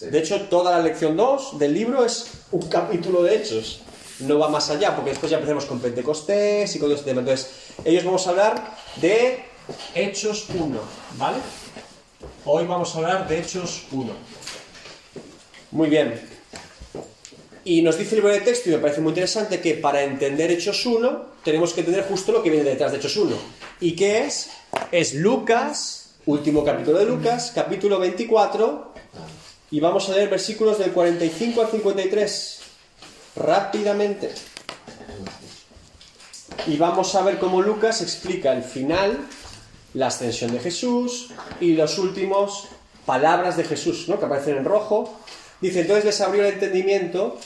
De hecho, toda la lección 2 del libro es un capítulo de hechos. No va más allá, porque después ya empecemos con Pentecostés y con todo este tema. Entonces, ellos vamos a hablar de Hechos 1, ¿vale? Hoy vamos a hablar de Hechos 1. Muy bien. Y nos dice el libro de texto, y me parece muy interesante, que para entender Hechos 1 tenemos que entender justo lo que viene detrás de Hechos 1. ¿Y qué es? Es Lucas, último capítulo de Lucas, capítulo 24, y vamos a leer versículos del 45 al 53 rápidamente. Y vamos a ver cómo Lucas explica el final, la ascensión de Jesús y los últimos palabras de Jesús, ¿no? que aparecen en rojo. Dice, entonces les abrió el entendimiento,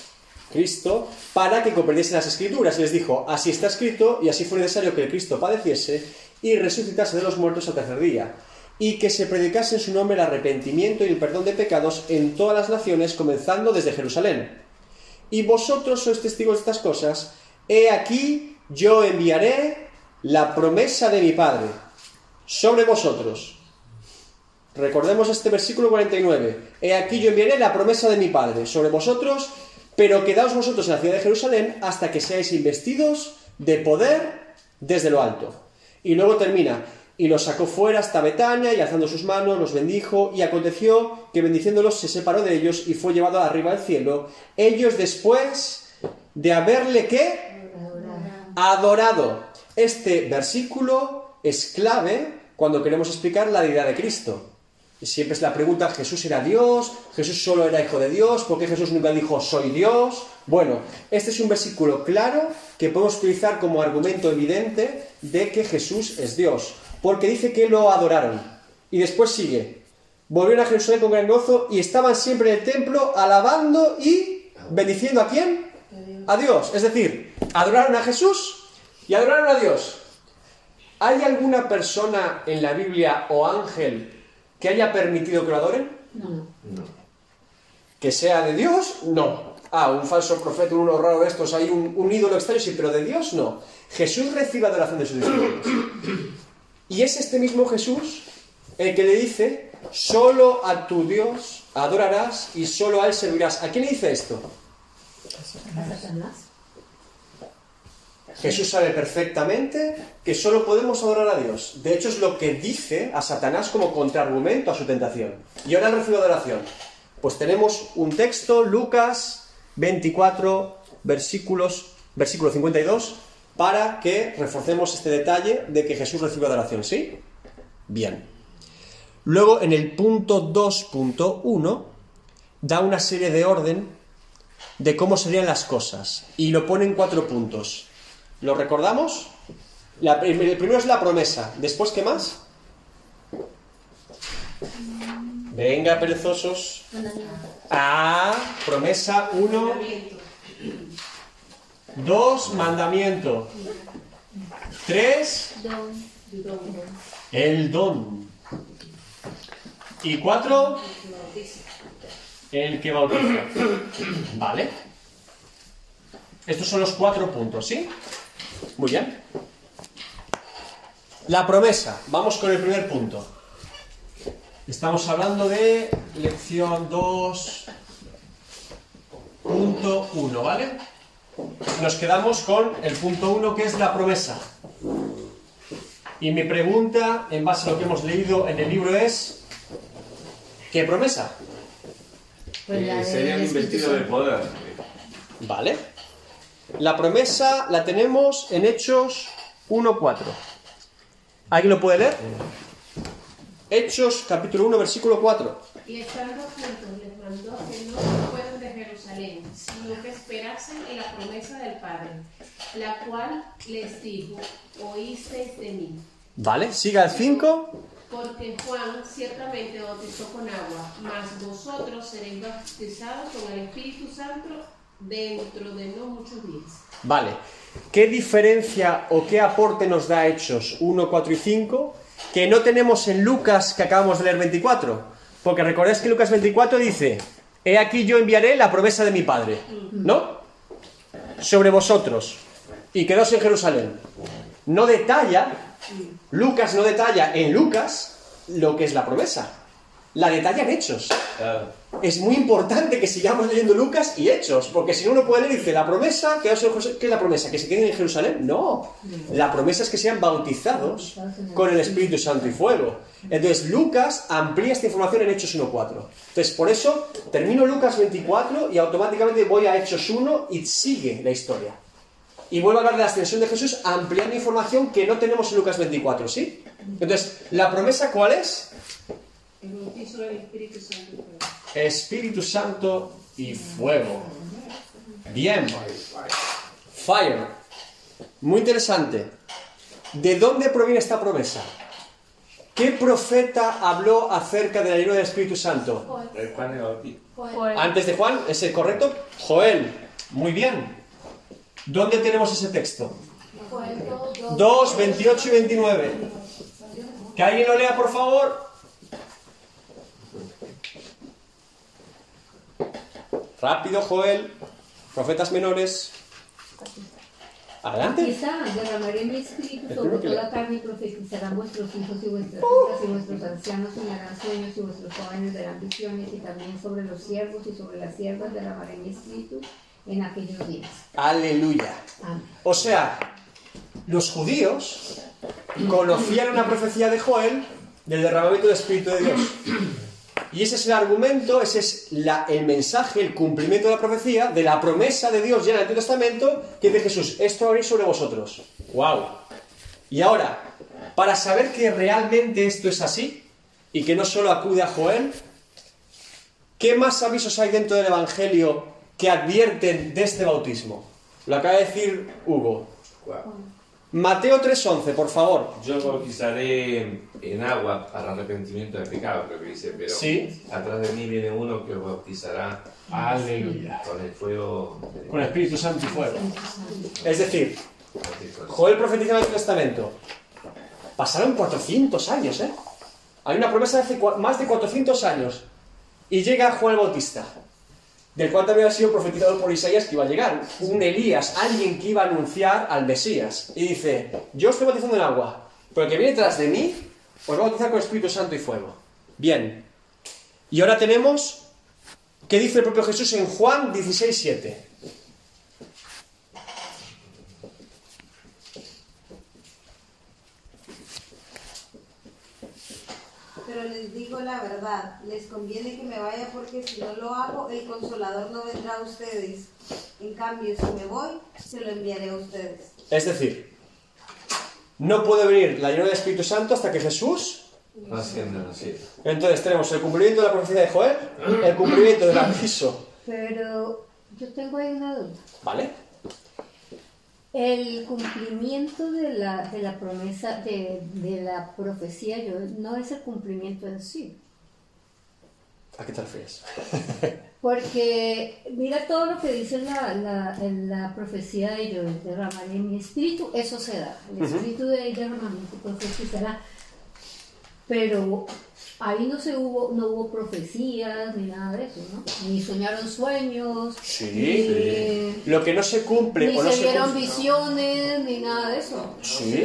Cristo, para que comprendiesen las escrituras. Y les dijo, así está escrito y así fue necesario que el Cristo padeciese y resucitase de los muertos al tercer día. Y que se predicase en su nombre el arrepentimiento y el perdón de pecados en todas las naciones, comenzando desde Jerusalén y vosotros sois testigos de estas cosas, he aquí yo enviaré la promesa de mi Padre sobre vosotros. Recordemos este versículo 49. He aquí yo enviaré la promesa de mi Padre sobre vosotros, pero quedaos vosotros en la ciudad de Jerusalén hasta que seáis investidos de poder desde lo alto. Y luego termina, y los sacó fuera hasta Betania y alzando sus manos los bendijo y aconteció que bendiciéndolos se separó de ellos y fue llevado arriba al cielo. Ellos después de haberle qué? Adorado. Este versículo es clave cuando queremos explicar la deidad de Cristo. Siempre es la pregunta, ¿Jesús era Dios? ¿Jesús solo era hijo de Dios? ¿Por qué Jesús nunca dijo soy Dios? Bueno, este es un versículo claro que podemos utilizar como argumento evidente de que Jesús es Dios porque dice que lo adoraron. Y después sigue. Volvieron a Jerusalén con gran gozo y estaban siempre en el templo alabando y bendiciendo a quién? A Dios. Es decir, adoraron a Jesús y adoraron a Dios. ¿Hay alguna persona en la Biblia o ángel que haya permitido que lo adoren? No. no. ¿Que sea de Dios? No. Ah, un falso profeta, uno raro de estos, hay un, un ídolo extraño, sí, pero de Dios no. Jesús recibe adoración de sus discípulos. Y es este mismo Jesús el que le dice, solo a tu Dios adorarás y solo a Él servirás. ¿A quién le dice esto? Jesús sabe perfectamente que solo podemos adorar a Dios. De hecho, es lo que dice a Satanás como contraargumento a su tentación. Y ahora recibe adoración. Pues tenemos un texto, Lucas 24, versículos, versículo 52, para que reforcemos este detalle de que Jesús recibe adoración, ¿sí? Bien. Luego, en el punto 2.1, da una serie de orden de cómo serían las cosas y lo pone en cuatro puntos. ¿Lo recordamos? el primero es la promesa. ¿Después qué más? Venga, perezosos. Ah, promesa 1. Dos, mandamiento. Tres, el don. Y cuatro, el que bautiza. ¿Vale? Estos son los cuatro puntos, ¿sí? Muy bien. La promesa. Vamos con el primer punto. Estamos hablando de lección 2.1, ¿vale? Nos quedamos con el punto 1 que es la promesa. Y mi pregunta, en base a lo que hemos leído en el libro, es: ¿qué promesa? Pues serían investidos de poder. Vale. La promesa la tenemos en Hechos 1.4. ¿Alguien lo puede leer? Hechos capítulo 1, versículo 4. Y estando juntos que no fueran de Jerusalén, sino que esperasen en la promesa del Padre, la cual les dijo, oísteis de mí. Vale, siga el 5. Porque Juan ciertamente bautizó con agua, mas vosotros seréis bautizados con el Espíritu Santo dentro de no muchos días. Vale. ¿Qué diferencia o qué aporte nos da Hechos 1, 4 y 5 que no tenemos en Lucas que acabamos de leer 24? Porque recordéis que Lucas 24 dice, he aquí yo enviaré la promesa de mi Padre, ¿no? Sobre vosotros. Y quedaos en Jerusalén. No detalla, Lucas no detalla en Lucas lo que es la promesa. La detallan Hechos. Claro. Es muy importante que sigamos leyendo Lucas y Hechos, porque si no uno puede leer, dice, la promesa, ¿qué es la promesa? ¿Que se queden en Jerusalén? No, la promesa es que sean bautizados con el Espíritu Santo y fuego. Entonces Lucas amplía esta información en Hechos 1.4. Entonces por eso termino Lucas 24 y automáticamente voy a Hechos 1 y sigue la historia. Y vuelvo a hablar de la ascensión de Jesús ampliando información que no tenemos en Lucas 24, ¿sí? Entonces, ¿la promesa cuál es? El bautizo del Espíritu Santo. y fuego. Espíritu Santo y fuego. Bien. Fire. Muy interesante. ¿De dónde proviene esta promesa? ¿Qué profeta habló acerca de la llenura del Espíritu Santo? Joel. Antes de Juan, ¿es el correcto? Joel. Muy bien. ¿Dónde tenemos ese texto? Joel dos, 2, 28 y 29. Que alguien lo lea, por favor. Rápido, Joel. Profetas menores. Adelante. Quizá derramaré mi espíritu sobre toda carne y profetizarán vuestros hijos y vuestras hijas y vuestros ancianos soñarán sueños y vuestros jóvenes verán visiones y también sobre los siervos y sobre las siervas derramaré mi espíritu en aquellos días. Aleluya. Amén. O sea, los judíos conocían una profecía de Joel del derramamiento del Espíritu de Dios. Y ese es el argumento, ese es la- el mensaje, el cumplimiento de la profecía, de la promesa de Dios ya en el Antiguo Testamento, que dice Jesús, esto haréis sobre vosotros. ¡Wow! Y ahora, para saber que realmente esto es así, y que no solo acude a Joel, ¿qué más avisos hay dentro del Evangelio que advierten de este bautismo? Lo acaba de decir Hugo. Guau. Mateo 3.11, por favor. Yo bautizaré en agua para arrepentimiento de pecado, creo que dice, pero Sí. atrás de mí viene uno que os bautizará Aleluya. con el fuego. de- Con el Espíritu Santo y fuego. Es decir. Joel profetiza en el Testamento. Pasaron 400 años, ¿eh? Hay una promesa de hace más de 400 años. Y llega Juan el Bautista, del cual también ha sido profetizado por Isaías que iba a llegar. Un Elías, alguien que iba a anunciar al Mesías. Y dice, yo estoy bautizando en agua, pero el que viene tras de mí os va a bautizar con Espíritu Santo y fuego. Bien. Y ahora tenemos, ¿qué dice el propio Jesús en Juan 16, 7? Pero les digo la verdad, les conviene que me vaya porque si no lo hago, el consolador no vendrá a ustedes. En cambio, si me voy, se lo enviaré a ustedes. Es decir, no puede venir la llenura del Espíritu Santo hasta que Jesús. Entonces tenemos el cumplimiento de la profecía de Joel, el cumplimiento del aviso. Pero yo tengo ahí una duda. ¿Vale? El cumplimiento de la, de la promesa, de, de la profecía, yo, no es el cumplimiento en sí. ¿A qué te refieres? Porque mira todo lo que dice la, la, la profecía de yo derramaré mi espíritu, eso se da. El espíritu de derramamiento profetizará. Pero ahí no se hubo, no hubo profecías ni nada de eso, ¿no? Ni soñaron sueños, Sí. ni, Lo que no se cumple ni o no se se vieron cumple. visiones, ni nada de eso. Sí.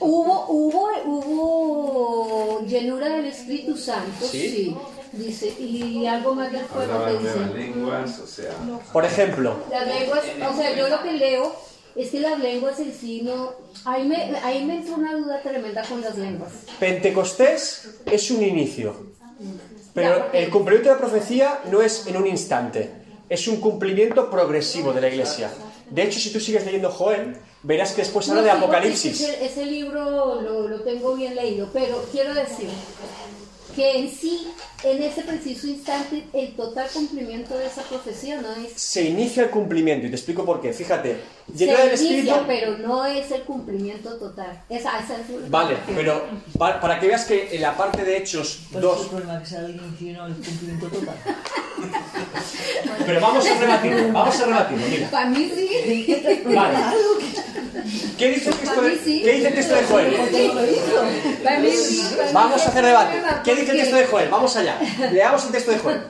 Hubo, hubo, hubo llenura del Espíritu Santo, Sí. sí. Dice, y algo más del fuego Hablaba que dice. lenguas, o sea. Por ejemplo, Las lenguas, o sea, yo lo que leo es que las lenguas en sí no. Ahí me, ahí me entró una duda tremenda con las lenguas. Pentecostés es un inicio. Pero el cumplimiento de la profecía no es en un instante. Es un cumplimiento progresivo de la iglesia. De hecho, si tú sigues leyendo Joel, verás que después habla No, de Apocalipsis. Ese, ese libro lo, lo tengo bien leído, pero quiero decir que en sí, en ese preciso instante, el total cumplimiento de esa profecía no es. Se inicia el cumplimiento y te explico por qué. Fíjate, Se del Espíritu. inicia, pero no es el cumplimiento total. Esa, esa es la- Vale, pero pa- para que veas que en la parte de Hechos ¿Cuál es 2, el problema que sea el inicio y no el cumplimiento total? pero vamos a rebatirlo, vamos a rebatirlo, mira. Para mí sí. Vale. ¿Qué dice el texto de, sí. ¿qué dice el texto de Joel? Para mí sí. Para mí Vamos a hacer debate. ¿Qué dice el texto de Joel? Vamos allá. Leamos el texto de Joel.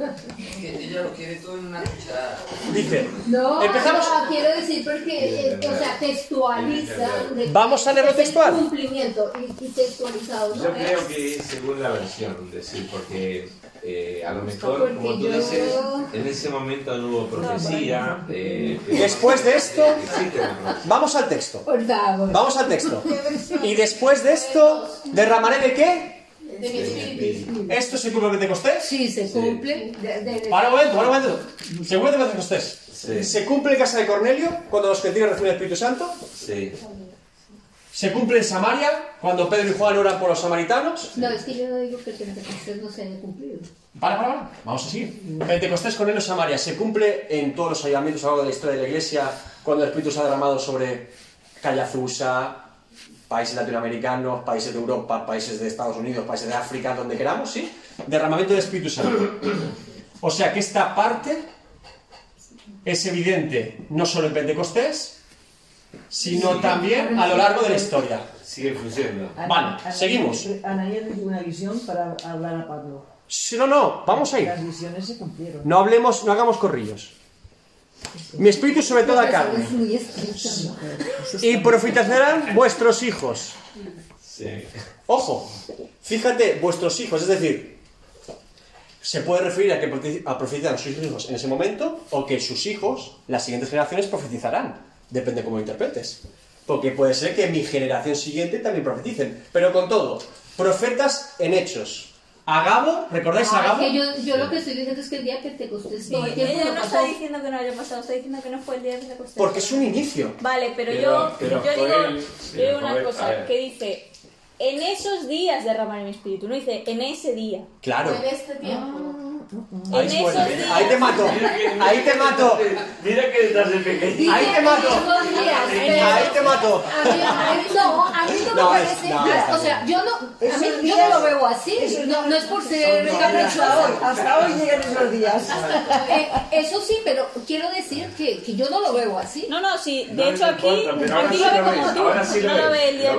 que ella lo quiere todo en una cucharada. Dice, No, Empezamos. no, quiero decir porque, eh, o sea, textualiza. Vamos a leerlo textual. cumplimiento y, y textualizado, ¿no? Yo creo que es según la versión, decir, porque eh, a lo mejor, Porque como tú yo- dices, en ese momento no hubo profecía. eh, Después de esto- vamos al texto. Por favor. Vamos al texto. Y después de esto, ¿derramaré de qué? De mi espíritu. ¿Esto se cumple en Pentecostés? Sí, se cumple. De, de- de- Para un momento, para un momento. ¿Se cumple en Pentecostés? Sí. ¿Se cumple en casa de Cornelio cuando los gentiles reciben el Espíritu Santo? Sí. ¿Se cumple en Samaria cuando Pedro y Juan oran por los samaritanos? No, es que yo digo que el Pentecostés no se haya cumplido. Para, para, para. Vamos a seguir. Pentecostés, Cornelio, Samaria. ¿Se cumple en todos los ayuntamientos a lo largo de la historia de la Iglesia cuando el Espíritu se ha derramado sobre Callazusa, países latinoamericanos, países de Europa, países de Estados Unidos, países de África, donde queramos, ¿sí? Derramamiento del Espíritu Santo. O sea que esta parte es evidente no solo en Pentecostés, sino también a lo largo de la historia. Sigue fluyendo. Vale, seguimos. Ananías recibió una visión para hablar a Pablo. Sí, no, no, vamos a ir. Las visiones se cumplieron. No hablemos, no hagamos corrillos. Mi espíritu sobre toda Eso carne. Y profetizarán vuestros hijos. Sí. Ojo, fíjate, vuestros hijos, es decir, se puede referir a que a profetizan sus hijos en ese momento o que sus hijos, las siguientes generaciones, profetizarán. Depende cómo lo interpretes. Porque puede ser que mi generación siguiente también profeticen. Pero con todo, profetas en hechos. Agabo, ¿recordáis a Ah, Agabo? es que yo, yo lo que estoy diciendo es que el día de Pentecostés todo el tiempo ella no pasó. está diciendo que no haya pasado, está diciendo que no fue el día de Pentecostés. Porque es un inicio. Vale, pero, Pero- yo, pero yo digo, Joel- yo pero digo una a cosa, ver. que dice, en esos días derramaré mi espíritu, no dice, en ese día. Claro. En este tiempo. Ahí, en es bueno. esos días. Ahí te mato. Ahí te mato. Mira que estás de pequeño. Ahí te mato. Esos días, pero- Ahí te mato. A mí, a mí no, a mí no me No, es- parece. no, o sea, yo no, a Esos mí, yo no lo veo así. No, no es por ser caprichosa. hasta hoy llegan esos días. Eh, eso sí, pero quiero decir que, que yo no lo veo así. No, no, sí, de No, hecho aquí, aquí sí lo ve como tú, no lo ve el día.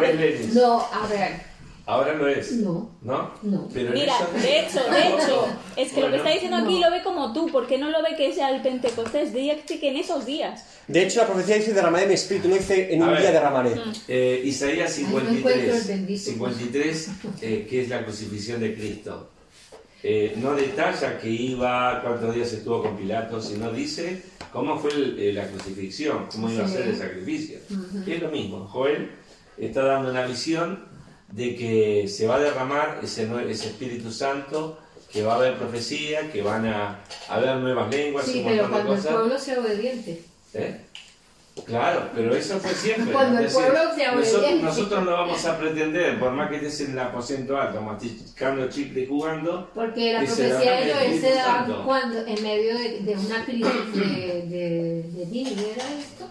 No, a ver, Ahora lo es. no. ¿No? No. Pero Mira, eso- de hecho, de hecho, es que lo que está diciendo aquí No. lo ve como tú, ¿por qué no lo ve que sea el Pentecostés? Dice que en esos días. De hecho, la profecía dice derramaré mi espíritu, no dice en A un ver. día derramaré. Eh, Isaías Ay, no encuentro el 53, bendito. 53 eh, que es la crucifixión de Cristo. Eh, no detalla que iba, cuántos días estuvo con Pilato, sino dice cómo fue el- eh, la crucifixión, cómo iba a ser el sacrificio. Es lo mismo, Joel está dando una visión de que se va a derramar ese, ese Espíritu Santo, que va a haber profecía, que van a haber nuevas lenguas, Sí, un pero de cuando el pueblo sea obediente. ¿Eh? Claro, pero eso fue siempre. Cuando el pueblo sea nosotros, obediente. nosotros no vamos a pretender, por más que estés en el aposento alto, masticando chicle y jugando, Porque la profecía de derrame el Joel se da cuando, en medio de, de una crisis de, de, de ¿era esto?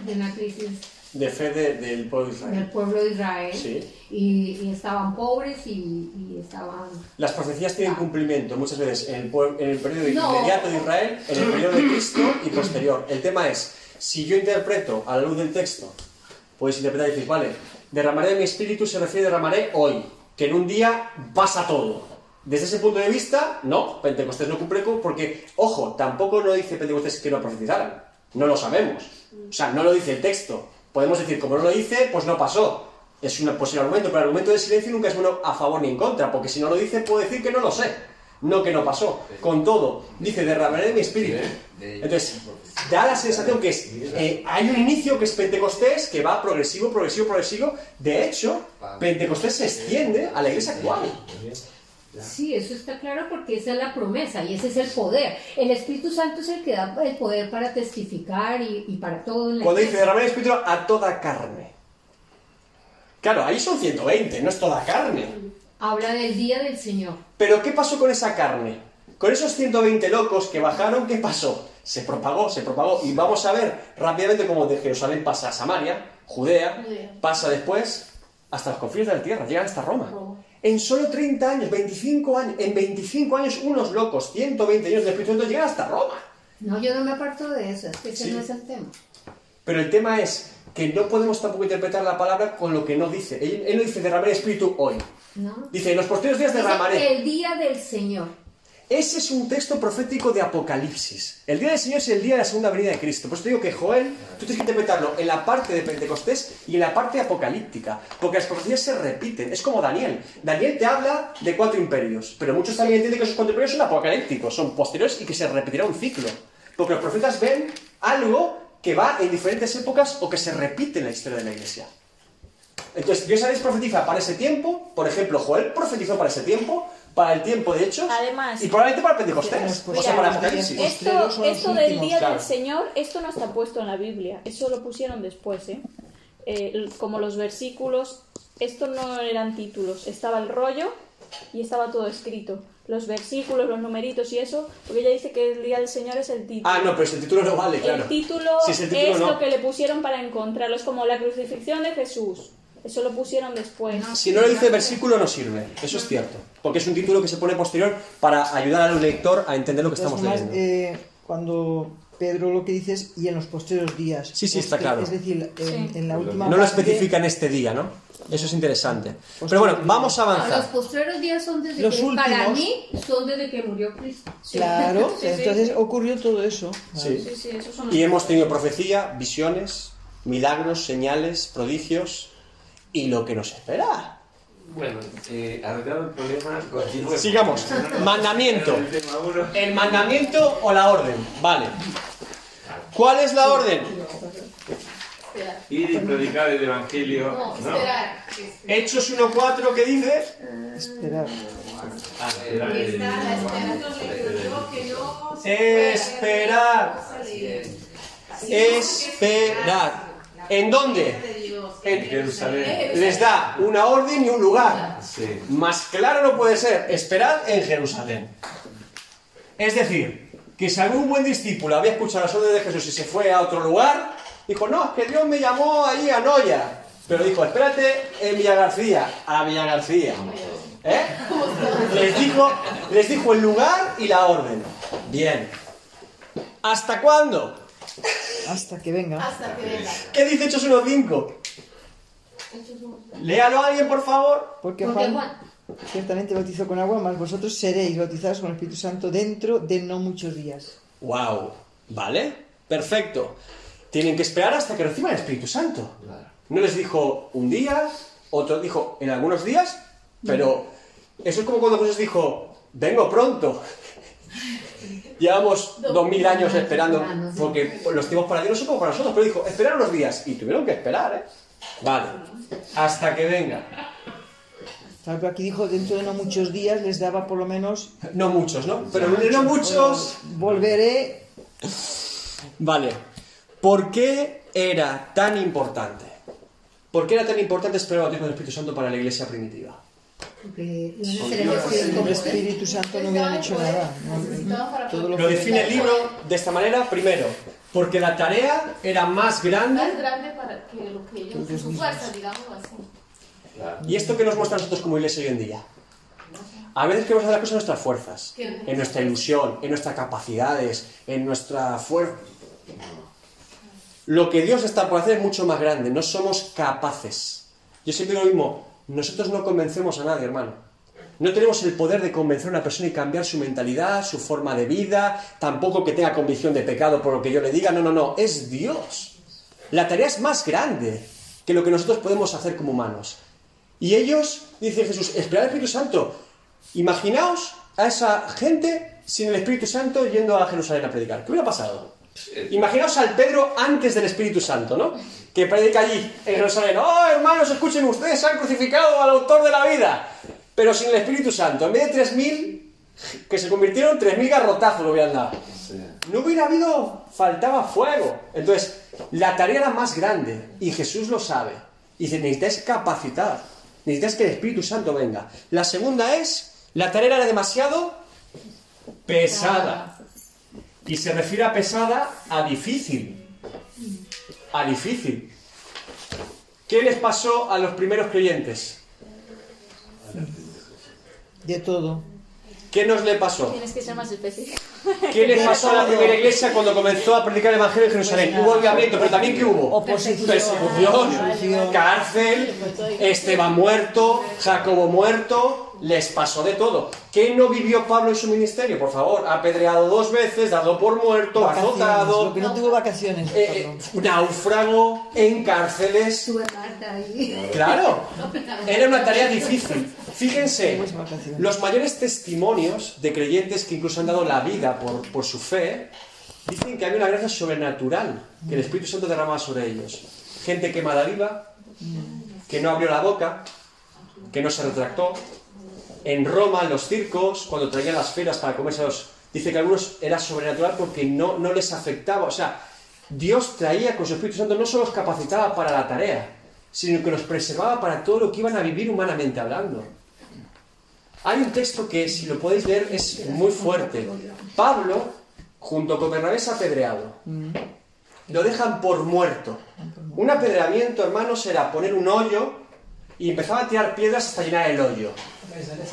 De una crisis De fe de- del pueblo de del Israel. pueblo de Israel. Sí. Y, y estaban pobres y, y estaban... Las profecías tienen cumplimiento muchas veces en el, en el periodo No. inmediato de Israel, en el periodo de Cristo y posterior. El tema es, si yo interpreto a la luz del texto, puedes interpretar y decir, vale, derramaré de mi espíritu se refiere a derramaré hoy, que en un día pasa todo. Desde ese punto de vista, no, Pentecostés no cumple porque, ojo, tampoco no dice Pentecostés que no profetizaran. No lo sabemos. O sea, no lo dice el texto. Podemos decir, como no lo dice, pues no pasó. Es un posible argumento, pero el argumento de silencio nunca es bueno a favor ni en contra, porque si no lo dice, puedo decir que no lo sé. No que no pasó. Con todo, dice, derramaré de mi espíritu. Entonces, da la sensación que es, eh, hay un inicio que es Pentecostés, que va progresivo, progresivo, progresivo. De hecho, Pentecostés se extiende a la iglesia actual. Sí, eso está claro porque esa es la promesa y ese es el poder. El Espíritu Santo es el que da el poder para testificar y, y para todo en la Cuando dice iglesia. derramar el espíritu a toda carne. Claro, ahí son 120, no es toda carne. Habla del día del Señor. Pero ¿qué pasó con esa carne? Con esos 120 locos que bajaron, ¿qué pasó? Se propagó, se propagó. Y vamos a ver rápidamente cómo de Jerusalén pasa a Samaria, Judea, Judea. pasa después hasta los confines de la tierra, llegan hasta Roma. En solo 30 años, 25 años, en 25 años, unos locos, 120 años de Espíritu Santo llegan hasta Roma. No, yo no me aparto de eso, es que ese Sí. no es el tema. Pero el tema es que no podemos tampoco interpretar la palabra con lo que no dice. Él, él no dice derramaré espíritu hoy. ¿no? Dice, en los posteriores días derramaré. el día del Señor. Ese es un texto profético de Apocalipsis. El día del Señor es el día de la segunda venida de Cristo. Por eso te digo que Joel, tú tienes que interpretarlo en la parte de Pentecostés y en la parte apocalíptica. Porque las profecías se repiten. Es como Daniel. Daniel te habla de cuatro imperios. Pero muchos también entienden que esos cuatro imperios son apocalípticos, son posteriores y que se repetirá un ciclo. Porque los profetas ven algo que va en diferentes épocas o que se repite en la historia de la iglesia. Entonces, Dios a veces profetiza para ese tiempo, por ejemplo, Joel profetizó para ese tiempo, para el tiempo de hechos, Además- y probablemente para Pentecostés, o sea, Mira, para Apocalipsis. Esto, del últimos, día claro. del Señor, esto no está puesto en la Biblia, eso lo pusieron después, ¿eh? Eh, como los versículos, esto no eran títulos, estaba el rollo y estaba todo escrito. Los versículos, los numeritos y eso, porque ella dice que el día del Señor es el título. Ah, no, pero ese título no vale, claro. El título Si es el título, es no. lo que le pusieron para encontrarlo, es como la crucifixión de Jesús. Eso lo pusieron después. Si no lo dice el versículo, no sirve. Eso es cierto. Porque es un título que se pone posterior para ayudar al lector a entender lo que estamos leyendo. eh, cuando Pedro lo que dice es y en los posteriores días. Sí, sí, está claro. Es decir, en, Sí. en la última No lo parte- especifica en este día, ¿no? Eso es interesante. Pero bueno, vamos a Los avanzar. postreros días son desde Los que, para últimos. mí, son desde que murió Cristo. Claro, Sí, sí. entonces ocurrió todo eso. Sí. Sí, sí, esos son los Y hemos tenido profecía, visiones, milagros, señales, prodigios y lo que nos espera. Bueno, eh, arreglado el problema, continuemos. Sigamos. Mandamiento. El tema uno. ¿El mandamiento o la orden? Vale. ¿Cuál es la orden? Esperar. Ir y predicar el evangelio. No, esperar. Hechos 1.4 que dice Esperar. Ah, esperar. No no Esperar. ¿En dónde? de Dios. En- Jerusalén. Les da una orden y un lugar. Sí. Más claro no puede ser. Esperad en Jerusalén. Es decir, que si algún buen discípulo había escuchado las órdenes de Jesús y se fue a otro lugar, dijo, no, es que Dios me llamó ahí a Noya. Pero dijo, espérate en Villa García, a Villa García. ¿Eh? Les dijo, les dijo el lugar y la orden. Bien. ¿Hasta cuándo? Hasta que venga. Hasta que venga. ¿Qué dice Hechos 1.5? Léalo a alguien, por favor. Porque Juan Juan, ciertamente bautizó con agua, mas vosotros seréis bautizados con el Espíritu Santo dentro de no muchos días. Wow. ¿Vale? Perfecto. Tienen que esperar hasta que reciban el Espíritu Santo. No les dijo un día, otro dijo en algunos días, pero eso es como cuando Jesús dijo, vengo pronto. Llevamos dos mil años esperando, porque los tiempos para Dios no son como para nosotros, pero dijo, esperar unos días, y tuvieron que esperar, ¿eh? Vale, hasta que venga. Pero aquí dijo dentro de no muchos días les daba por lo menos No muchos, ¿no? Pero no muchos... volveré Vale. ¿Por qué era tan importante? ¿Por qué era tan importante esperar el bautismo del Espíritu Santo para la iglesia primitiva? Porque el Espíritu Santo no hubieran hecho nada. ¿no? Todo lo Lo define el libro de esta manera, primero, porque la tarea era más Más grande. grande para que lo que ellos, su fuerza, digamos así. ¿Y esto que nos muestra a nosotros como iglesia hoy en día? A veces queremos hacer las cosas en nuestras fuerzas, en nuestra ilusión, en nuestras capacidades, en nuestra fuerza. Lo que Dios está por hacer es mucho más grande, no somos capaces. Yo siempre digo lo mismo, nosotros no convencemos a nadie, hermano. No tenemos el poder de convencer a una persona y cambiar su mentalidad, su forma de vida, tampoco que tenga convicción de pecado por lo que yo le diga, no, no, no, es Dios. La tarea es más grande que lo que nosotros podemos hacer como humanos. Y ellos, dice Jesús, esperad al Espíritu Santo. Imaginaos a esa gente sin el Espíritu Santo yendo a Jerusalén a predicar. ¿Qué hubiera pasado? Imaginaos al Pedro antes del Espíritu Santo, ¿no? Que predica allí en Jerusalén. ¡Oh, hermanos, escuchen ustedes! Han crucificado al autor de la vida. Pero sin el Espíritu Santo. En vez de 3.000, que se convirtieron en 3.000 garrotazos lo hubieran dado. No hubiera habido, faltaba fuego. Entonces, la tarea era más grande y Jesús lo sabe. Y dice, necesitáis capacitar, necesitáis que el Espíritu Santo venga. La segunda es, la tarea era demasiado pesada. Y se refiere a pesada a difícil. A difícil. ¿Qué les pasó a los primeros creyentes? de todo. ¿Qué nos le pasó? Tienes que ser más específico. ¿Qué le pasó a la primera iglesia cuando comenzó a predicar el Evangelio en Jerusalén? Hubo avivamiento, pero también ¿qué hubo? Oposición. Persecución, cárcel, Esteban muerto, Jacobo muerto, les pasó de todo. ¿Qué no vivió Pablo en su ministerio? Por favor, apedreado dos veces, dado por muerto, Vacaciones, azotado, Lo que no tuvo vacaciones. eh, eh, náufrago, en cárceles. Claro, era una tarea difícil. Fíjense, los mayores testimonios de creyentes que incluso han dado la vida por, por su fe, dicen que hay una gracia sobrenatural que el Espíritu Santo derrama sobre ellos. Gente quemada viva, que no abrió la boca, que no se retractó. En Roma, en los circos, cuando traían las feras para comerse a los... Dice que a algunos era sobrenatural porque no, no les afectaba. O sea, Dios traía con su Espíritu Santo, no solo los capacitaba para la tarea, sino que los preservaba para todo lo que iban a vivir humanamente hablando. Hay un texto que, si lo podéis leer, es muy fuerte. Pablo, junto con Bernabé, es apedreado. Lo dejan por muerto. Un apedreamiento, hermanos, era poner un hoyo y empezaba a tirar piedras hasta llenar el hoyo.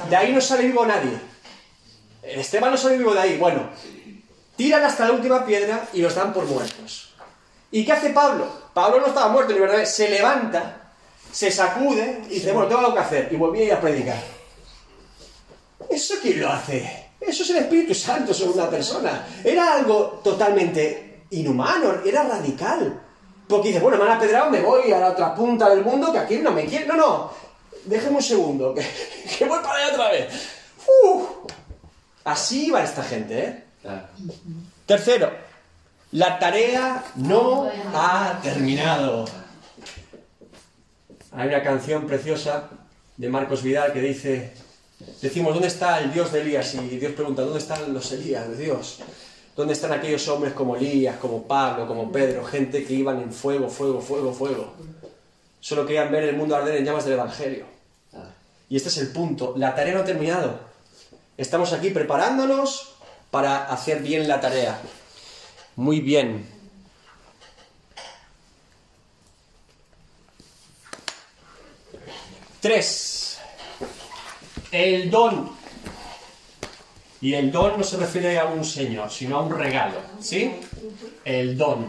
De ahí no sale vivo nadie. Esteban no sale vivo de ahí. Bueno, tiran hasta la última piedra y los dan por muertos. ¿Y qué hace Pablo? Pablo no estaba muerto, ni verdad. Se levanta, se sacude y dice, bueno, tengo algo que hacer. Y volví a ir a predicar. ¿Eso quién lo hace? Eso es el Espíritu Santo sobre una persona. Era algo totalmente inhumano, era radical. Porque dice, bueno, me han apedrado, me voy a la otra punta del mundo, que aquí no me quieren. No, no, déjeme un segundo, que, que voy para allá otra vez. Uf. Así va esta gente, ¿eh? Claro. Tercero, la tarea no ha terminado. Hay una canción preciosa de Marcos Vidal que dice, decimos, ¿dónde está el Dios de Elías? Y Dios pregunta, ¿dónde están los Elías de Dios? ¿Dónde están aquellos hombres como Elías, como Pablo, como Pedro, gente que iban en fuego, fuego, fuego, fuego? Solo querían ver el mundo arder en llamas del Evangelio. Y este es el punto, la tarea no ha terminado. Estamos aquí preparándonos para hacer bien la tarea. Muy bien. Tres. El don. Y el don no se refiere a un señor, sino a un regalo. ¿Sí? El don.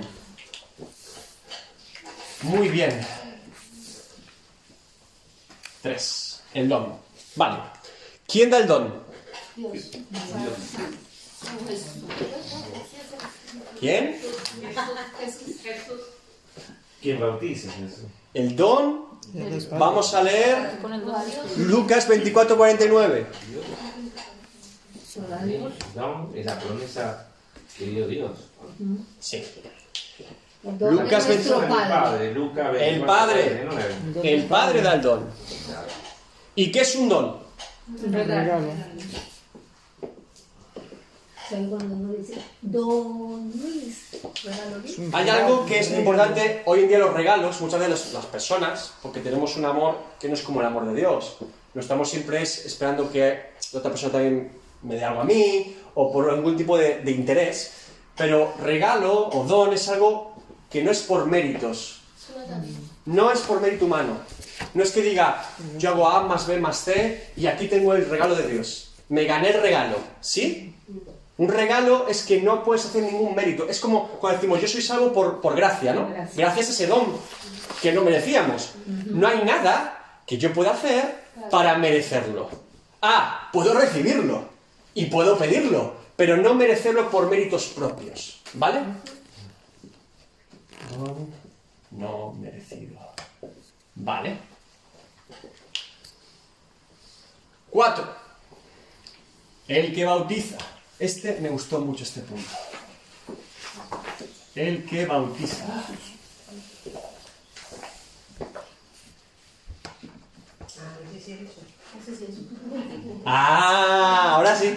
Muy bien. Tres. El don. Vale. ¿Quién da el don? ¿Quién? Jesús, Jesús. ¿Quién bautiza Jesús? El don. Vamos a leer. Lucas 24, 49. Don es la promesa que dio Dios. Sí. Lucas es nuestro 21. El Padre. El 24, Padre. 49. El Padre da el don. ¿Y qué es un don? Un regalo. Regalo. O sea, cuando uno dice, Don Luis, regalo Luis. Hay algo que es importante hoy en día los regalos, muchas veces las personas, porque tenemos un amor que no es como el amor de Dios. No estamos siempre es- esperando que la otra persona también me dé algo a mí o por algún tipo de, de interés. Pero regalo o don es algo que no es por méritos, no es por mérito humano. No es que diga, yo hago A más B más C y aquí tengo el regalo de Dios. Me gané el regalo, ¿sí? Un regalo es que no puedes hacer ningún mérito. Es como cuando decimos, yo soy salvo por, por gracia, ¿no? Gracias. Gracias a ese don que no merecíamos. No hay nada que yo pueda hacer para merecerlo. Ah, puedo recibirlo y puedo pedirlo, pero no merecerlo por méritos propios, ¿vale? No merecido. Vale. Cuatro. El que bautiza. Este me gustó mucho este punto. El que bautiza. Ah, ahora sí.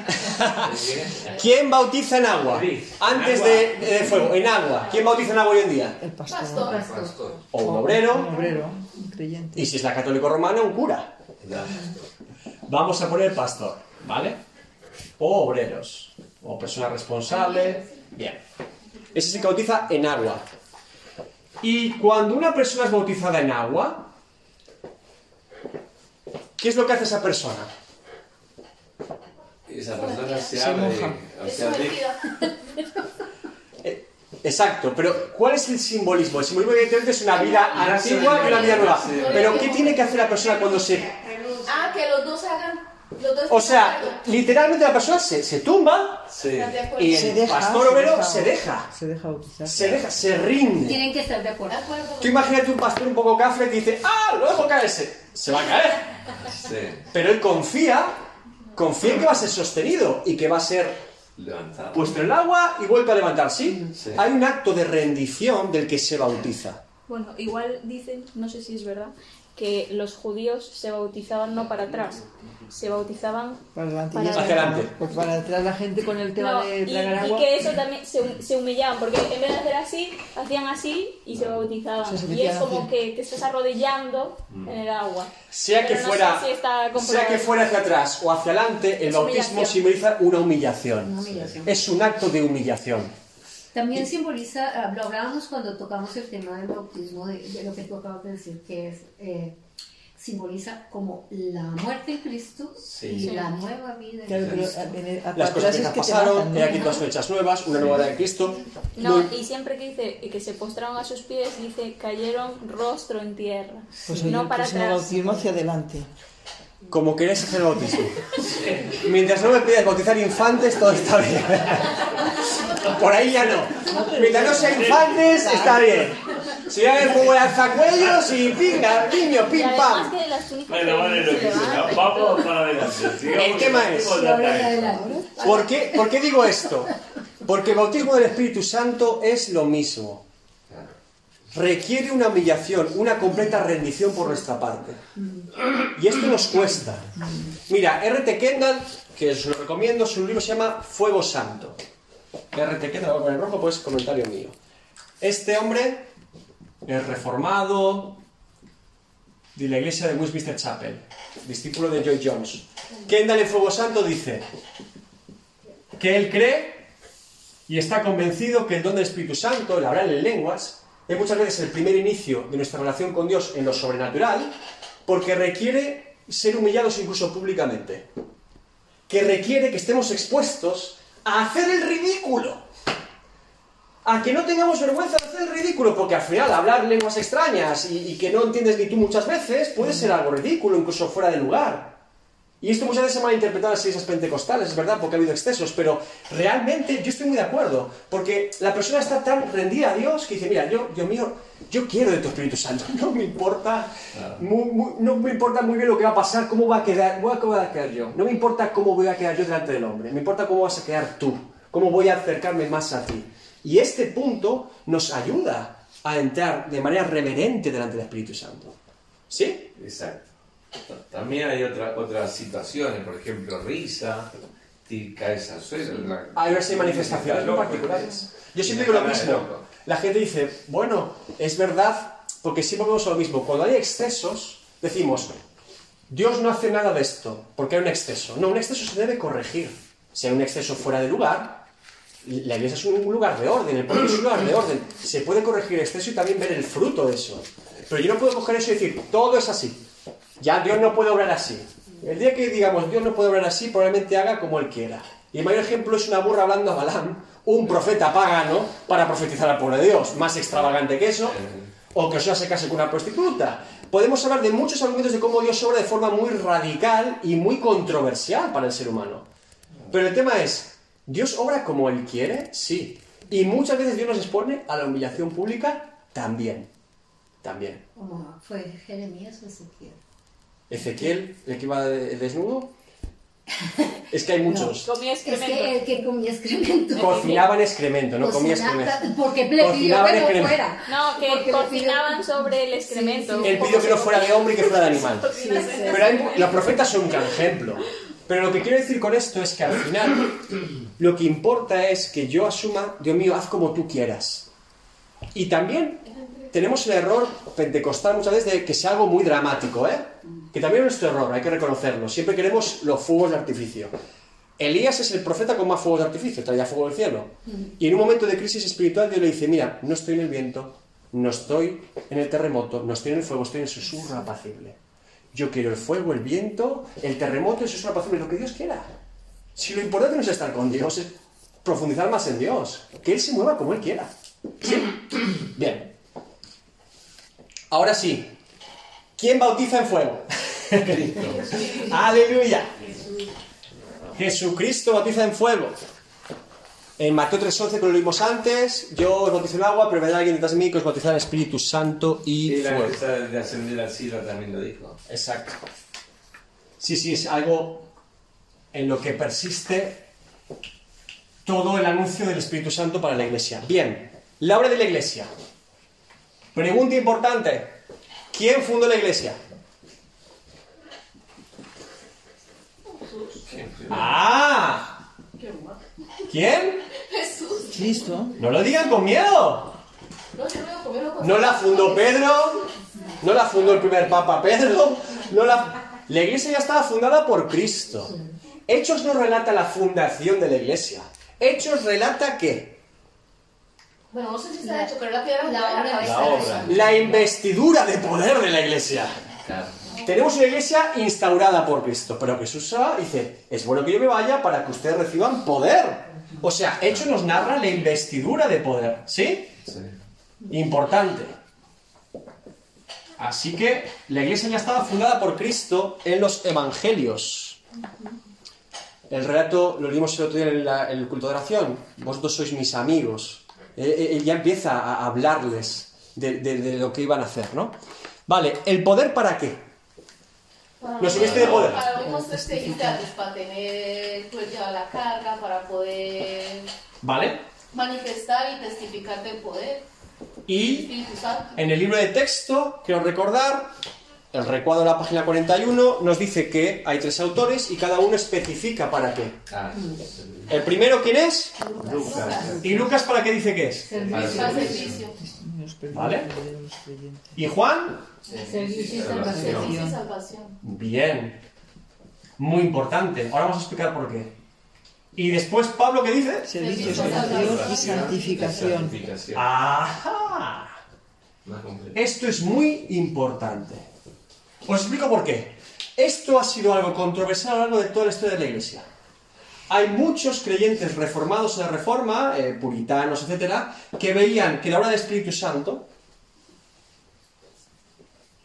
¿Quién bautiza en agua? Antes de, de fuego, en agua. ¿Quién bautiza en agua hoy en día? El pastor. Pastor. O un Un obrero. obrero, un creyente. Y si es la católico romana, un cura. Vamos a poner pastor, ¿vale? O obreros. O persona responsable. Bien. Ese se bautiza en agua. Y cuando una persona es bautizada en agua, ¿qué es lo que hace esa persona? Esa persona se, Se abre. O sea, Eh, Exacto, pero ¿cuál es el simbolismo? El simbolismo evidentemente es una vida antigua y una vida nueva. Pero ¿qué tiene que hacer la persona cuando se... Ah, que los dos hagan O sea, literalmente la persona se, se tumba Sí. Y Se el deja, pastor se obrero deja. se deja. Se deja bautizar. Se deja, se rinde. Tienen que estar de De acuerdo. acuerdo. Tú imagínate un pastor un poco cafre que dice, ¡ah! Lo dejo caerse. Se va a caer. Sí. Pero él confía, confía en que va a ser sostenido y que va a ser Levantado. puesto en el agua y vuelto a levantar. Sí, Sí. hay un acto de rendición del que se bautiza. Bueno, igual dicen, no sé si es verdad, que los judíos se bautizaban no para atrás, se bautizaban Para adelante. Para y está. adelante. Porque para atrás la gente con el tema No, de y, tragar y agua. que eso también se, se humillaban, porque en vez de hacer así, hacían así y se bautizaban. Se y es como que te estás arrodillando en el agua. Sea que, no fuera, si está sea que fuera hacia atrás o hacia adelante, el Es bautismo humillación. simboliza una humillación. Una humillación. Es un acto de humillación. También simboliza, ah, lo hablábamos cuando tocamos el tema del bautismo, de, de lo que tú acabas de decir, que es, eh, simboliza como la muerte en Cristo Sí. y Sí. la nueva vida en Claro, pero Cristo. a- en el- Las cosas que te pasaron, he ¿no? aquí todas son hechas nuevas, una nueva edad de Cristo. No, No- y siempre que dice que se postraron a sus pies, dice cayeron rostro en tierra. Pues oye, no para próximo atrás. bautismo hacia adelante. Como queréis hacer el bautismo. Mientras no me pidas bautizar infantes, todo está bien. Por ahí ya no. Mientras no sea infantes, está bien. Si ya el juego de alzacuellos y pinga, niño, pim pam. Bueno, vale lo que sea. Vamos para adelante. El tema es-. ¿Por qué, por qué digo esto? Porque el bautismo del Espíritu Santo es lo mismo. Requiere una humillación, una completa rendición por nuestra parte. Y esto nos cuesta. Mira, R.T. Kendall, que os lo recomiendo, su libro se llama Fuego Santo. R.T. Kendall, voy a poner rojo, pues comentario mío. Este hombre es reformado de la iglesia de Westminster Chapel, discípulo de Joy Jones. Kendall en Fuego Santo dice que él cree y está convencido que el don del Espíritu Santo, el hablar en lenguas, es muchas veces el primer inicio de nuestra relación con Dios en lo sobrenatural, porque requiere ser humillados incluso públicamente. Que requiere que estemos expuestos a hacer el ridículo. A que no tengamos vergüenza de hacer el ridículo, porque al final hablar lenguas extrañas y, y que no entiendes ni tú muchas veces puede ser algo ridículo, incluso fuera de lugar. Y esto muchas veces se ha malinterpretado en las iglesias pentecostales, es verdad, porque ha habido excesos, pero realmente yo estoy muy de acuerdo, porque la persona está tan rendida a Dios que dice, mira, yo, Dios mío, yo quiero de tu Espíritu Santo, no me importa, mu- mu- no me importa muy bien lo que va a pasar, cómo va a quedar, cómo voy a quedar yo, no me importa cómo voy a quedar yo delante del hombre, me importa cómo vas a quedar tú, cómo voy a acercarme más a ti. Y este punto nos ayuda a entrar de manera reverente delante del Espíritu Santo. ¿Sí? Exacto. También hay otra, otras situaciones, por ejemplo, risa, ti caes al suelo. la- Hay unas manifestaciones muy particulares. Yo siempre digo lo mismo. La gente dice, bueno, es verdad, porque siempre vemos lo mismo. Cuando hay excesos, decimos, Dios no hace nada de esto, porque hay un exceso. No, un exceso se debe corregir. Si hay un exceso fuera de lugar, la iglesia es un lugar de orden, el pueblo es un lugar de orden. Se puede corregir el exceso y también ver el fruto de eso. Pero yo no puedo coger eso y decir, todo es así. Ya Dios no puede obrar así. El día que digamos Dios no puede obrar así, probablemente haga como Él quiera. Y el mayor ejemplo es una burra hablando a Balaam, un profeta pagano, para profetizar al pueblo de Dios. Más extravagante que eso. O que Osea se case con una prostituta. Podemos hablar de muchos argumentos de cómo Dios obra de forma muy radical y muy controversial para el ser humano. Pero el tema es, ¿Dios obra como Él quiere? Sí. Y muchas veces Dios nos expone a la humillación pública también. También. Como fue Jeremías o Ezequiel. Ezequiel, el que iba de- desnudo. Es que hay muchos. Comía Es excremento. que el que comía excremento. Cocinaban excremento, no comía excremento. Porque le pidió que no fuera. No, que Porque cocinaban sobre el excremento. Sí, Él pidió que no fuera de hombre y que fuera de animal. Sí. Pero hay- los profetas son un gran ejemplo. Pero lo que quiero decir con esto es que al final lo que importa es que yo asuma, Dios mío, haz como tú quieras. Y también tenemos el error pentecostal muchas veces de que sea algo muy dramático, ¿eh? Que también es nuestro error, hay que reconocerlo. Siempre queremos los fuegos de artificio. Elías es el profeta con más fuegos de artificio, traía fuego del cielo. Y en un momento de crisis espiritual Dios le dice, mira, no estoy en el viento, no estoy en el terremoto, no estoy en el fuego, estoy en el susurro apacible. Yo quiero el fuego, el viento, el terremoto, el susurro apacible, lo que Dios quiera. Si lo importante no es estar con Dios, es profundizar más en Dios. Que Él se mueva como Él quiera. ¿Sí? Bien. Ahora sí. ¿Quién bautiza en fuego? Aleluya. Jesucristo bautiza en fuego. En Mateo 3.11, que lo leímos antes, yo os bautizo en agua, pero vendrá alguien detrás de mí que os bautizará en Espíritu Santo y Y la fuego. cosa de ascender al cielo también lo dijo. Exacto. Sí, sí, es algo en lo que persiste todo el anuncio del Espíritu Santo para la iglesia. Bien, la obra de la iglesia. Pregunta importante. ¿Quién fundó la iglesia? ¡Ah! ¿Quién? Cristo. No lo digan con miedo. No la fundó Pedro, no la fundó el primer papa Pedro, no la... La iglesia ya estaba fundada por Cristo. Hechos no relata la fundación de la iglesia. Hechos relata qué? Bueno, no sé si se ha hecho, pero la piedra La La obra. La investidura de poder de la iglesia. Claro. Tenemos una iglesia instaurada por Cristo, pero Jesús se va y dice, es bueno que yo me vaya para que ustedes reciban poder. O sea, Hechos nos narra la investidura de poder, ¿sí? Sí. Importante. Así que la iglesia ya estaba fundada por Cristo en los evangelios. El relato lo leímos el otro día en, la- en el culto de oración. Vosotros sois mis amigos. Eh, eh, ya empieza a hablarles de, de- de lo que iban a hacer, ¿no? Vale, ¿el poder para qué? Los sirvientes de poder. Para antes, para tener pues ya la carga, para poder ¿Vale? manifestar y testificar del poder. Y. En el libro de texto, quiero recordar, el recuadro de la página 41 nos dice que hay tres autores y cada uno especifica para qué. Ah, El primero, ¿quién es? Lucas. ¿Y Lucas para qué dice que es? Servicio. Vale. ¿Y Juan? Servicio y Salvación. Bien. Muy importante. Ahora vamos a explicar por qué. Y después, Pablo, ¿qué dice? Servicio, Salvación y santificación. ¡Ajá! Esto es muy importante. Os explico por qué. Esto ha sido algo controversial a lo largo de toda la historia de la Iglesia. Hay muchos creyentes reformados en la Reforma, eh, puritanos, etcétera, que veían que la obra del Espíritu Santo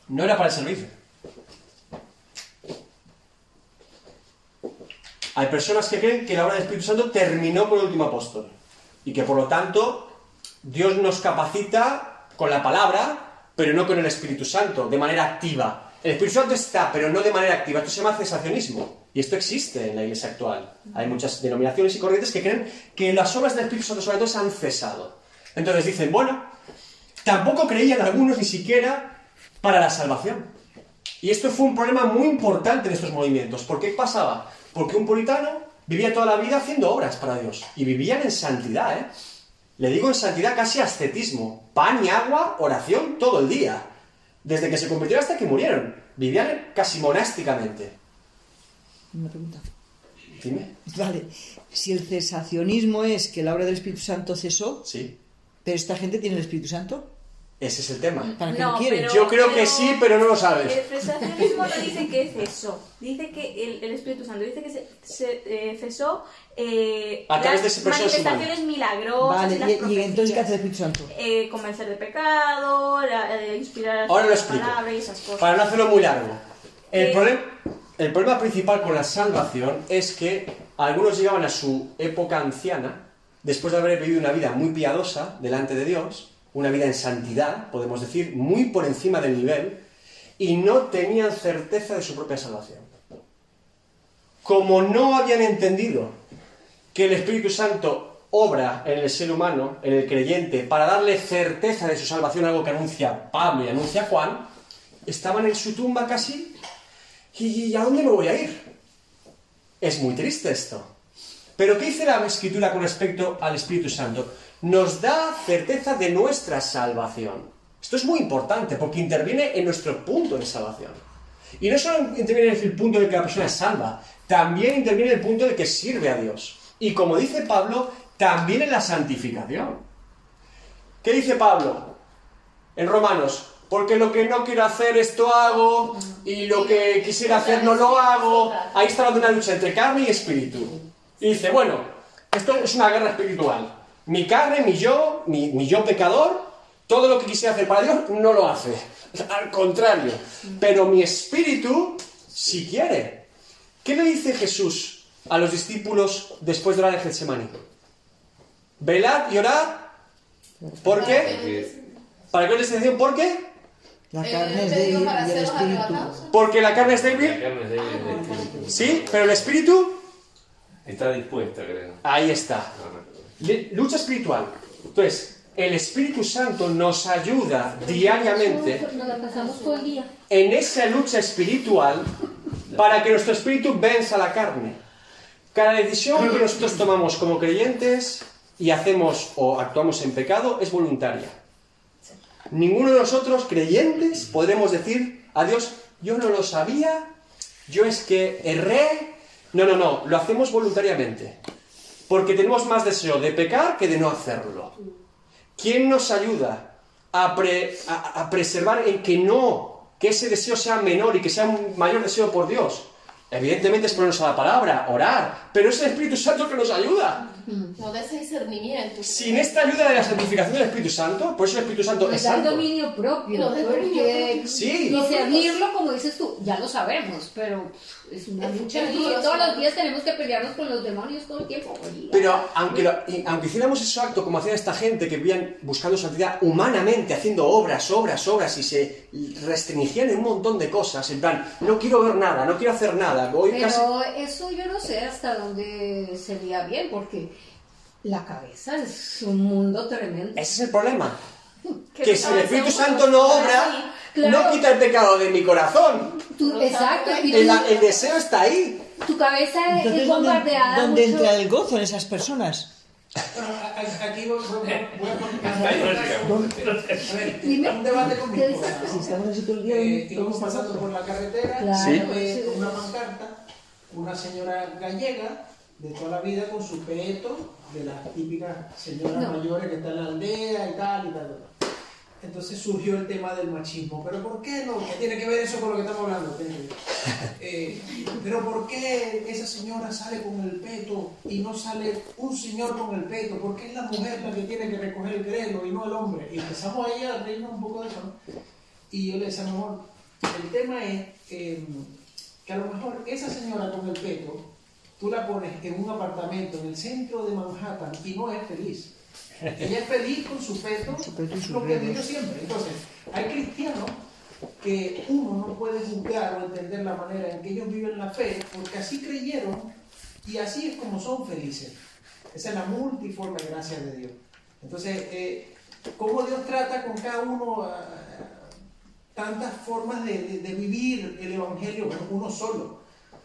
no era para el servicio. Hay personas que creen que la obra del Espíritu Santo terminó con el último apóstol y que por lo tanto Dios nos capacita con la palabra, pero no con el Espíritu Santo, de manera activa. El Espíritu Santo está, pero no de manera activa. Esto se llama cesacionismo. Y esto existe en la iglesia actual. Hay muchas denominaciones y corrientes que creen que las obras del Espíritu Santo sobre todo han cesado. Entonces dicen, bueno, tampoco creían algunos ni siquiera para la salvación. Y esto fue un problema muy importante en estos movimientos. ¿Por qué pasaba? Porque un puritano vivía toda la vida haciendo obras para Dios. Y vivían en santidad, ¿eh? Le digo en santidad casi ascetismo. Pan y agua, oración todo el día. Desde que se convirtieron hasta que murieron. Vivían casi monásticamente. Una pregunta. Dime. Vale, si el cesacionismo es que la obra del Espíritu Santo cesó, Sí. pero esta gente tiene el Espíritu Santo, Ese es el tema. ¿para qué No, lo quieren? pero- Yo creo que sí, pero no lo sabes. El cesacionismo no dice que cesó, dice que el, el Espíritu Santo dice que se, se, eh, cesó eh, A través las de manifestaciones milagrosas Vale, y las y, y entonces ¿qué hace el. Espíritu Santo? Eh, convencer de pecado, la- eh, inspirar a Ahora lo la explico. palabra y esas cosas. Para no hacerlo muy largo. El, Eh. problema, el problema principal con la salvación es que algunos llegaban a su época anciana, después de haber vivido una vida muy piadosa delante de Dios, una vida en santidad, podemos decir, muy por encima del nivel, y no tenían certeza de su propia salvación. Como no habían entendido que el Espíritu Santo obra en el ser humano, en el creyente, para darle certeza de su salvación, algo que anuncia Pablo y anuncia Juan, estaban en su tumba casi, ¿y a dónde me voy a ir? Es muy triste esto. Pero ¿qué dice la Escritura con respecto al Espíritu Santo? Nos da certeza de nuestra salvación. Esto es muy importante porque interviene en nuestro punto de salvación. Y no solo interviene en el punto de que la persona es salva, también interviene en el punto de que sirve a Dios. Y como dice Pablo, también en la santificación. ¿Qué dice Pablo en Romanos? Porque lo que no quiero hacer esto hago y lo que quisiera hacer no lo hago. Ahí está una lucha entre carne y espíritu. Y dice, bueno, esto es una guerra espiritual. Mi carne, mi yo, mi, mi yo pecador, todo lo que quisiera hacer para Dios no lo hace. Al contrario. Pero mi espíritu Si quiere. ¿Qué le dice Jesús a los discípulos después de orar en Getsemaní? Velad y orad. ¿Por qué? Porque ¿Para qué les decía? ¿Por qué? La Eh, carne es débil y el los espíritu. Porque la carne es la débil. de espíritu. Sí, pero el espíritu, Está dispuesta, creo. ahí está. Lucha espiritual. Entonces, el Espíritu Santo nos ayuda diariamente en esa lucha espiritual para que nuestro espíritu venza la carne. Cada decisión que nosotros tomamos como creyentes y hacemos o actuamos en pecado es voluntaria. Ninguno de nosotros creyentes podremos decir a Dios, yo no lo sabía, yo es que erré. No, no, no, lo hacemos voluntariamente. Porque tenemos más deseo de pecar que de no hacerlo. ¿Quién nos ayuda a, pre- a- a preservar en que no, que ese deseo sea menor y que sea un mayor deseo por Dios? Evidentemente es ponernos a la palabra, orar, pero es el Espíritu Santo que nos ayuda. No de ese discernimiento. Sin esta ayuda de la santificación del Espíritu Santo, por eso el Espíritu Santo es santo. dominio propio. El dominio porque propio. Sí. discernirlo, como dices tú, ya lo sabemos, pero es una Es lucha. Y todos los días tenemos que pelearnos con los demonios todo el tiempo. Pero aunque, lo- aunque hiciéramos ese acto como hacía esta gente que vivían buscando santidad humanamente, haciendo obras, obras, obras y se restringían en un montón de cosas, en plan, no quiero ver nada, no quiero hacer nada, voy Pero casi... eso yo no sé hasta dónde sería bien, porque la cabeza es un mundo tremendo. Ese es el problema. Que si el Espíritu. Santo no obra, Claro. no quita el pecado de mi corazón. Tú- exacto, El, el deseo está ahí. tu cabeza Entonces, es ¿dónde, bombardeada dónde mucho. entra el gozo en esas personas? Bueno, aquí voy, a Dime. un debate con mi ¿Qué esposa. Eh, íbamos pasando por la carretera, una pancarta, una señora gallega de toda la vida con su peto, de las típicas señoras mayores que están en la aldea y tal y tal. Entonces surgió el tema del machismo. ¿Pero por qué no? ¿Qué tiene que ver eso con lo que estamos hablando? Eh, ¿Pero por qué esa señora sale con el peto y no sale un señor con el peto? ¿Por qué es la mujer la que tiene que recoger el grelo y no el hombre? Y empezamos ahí a reírnos un poco de eso. ¿no? Y yo le decía, mi amor, el tema es eh, que a lo mejor esa señora con el peto, tú la pones en un apartamento en el centro de Manhattan y no es feliz. Ella es feliz con su y sus lo que digo siempre. Entonces, hay cristianos que uno no puede juzgar o entender la manera en que ellos viven la fe, porque así creyeron y así es como son felices. Esa es la multiforme gracia de Dios. Entonces, eh, ¿cómo Dios trata con cada uno ah, tantas formas de, de- de vivir el Evangelio? Bueno, uno solo.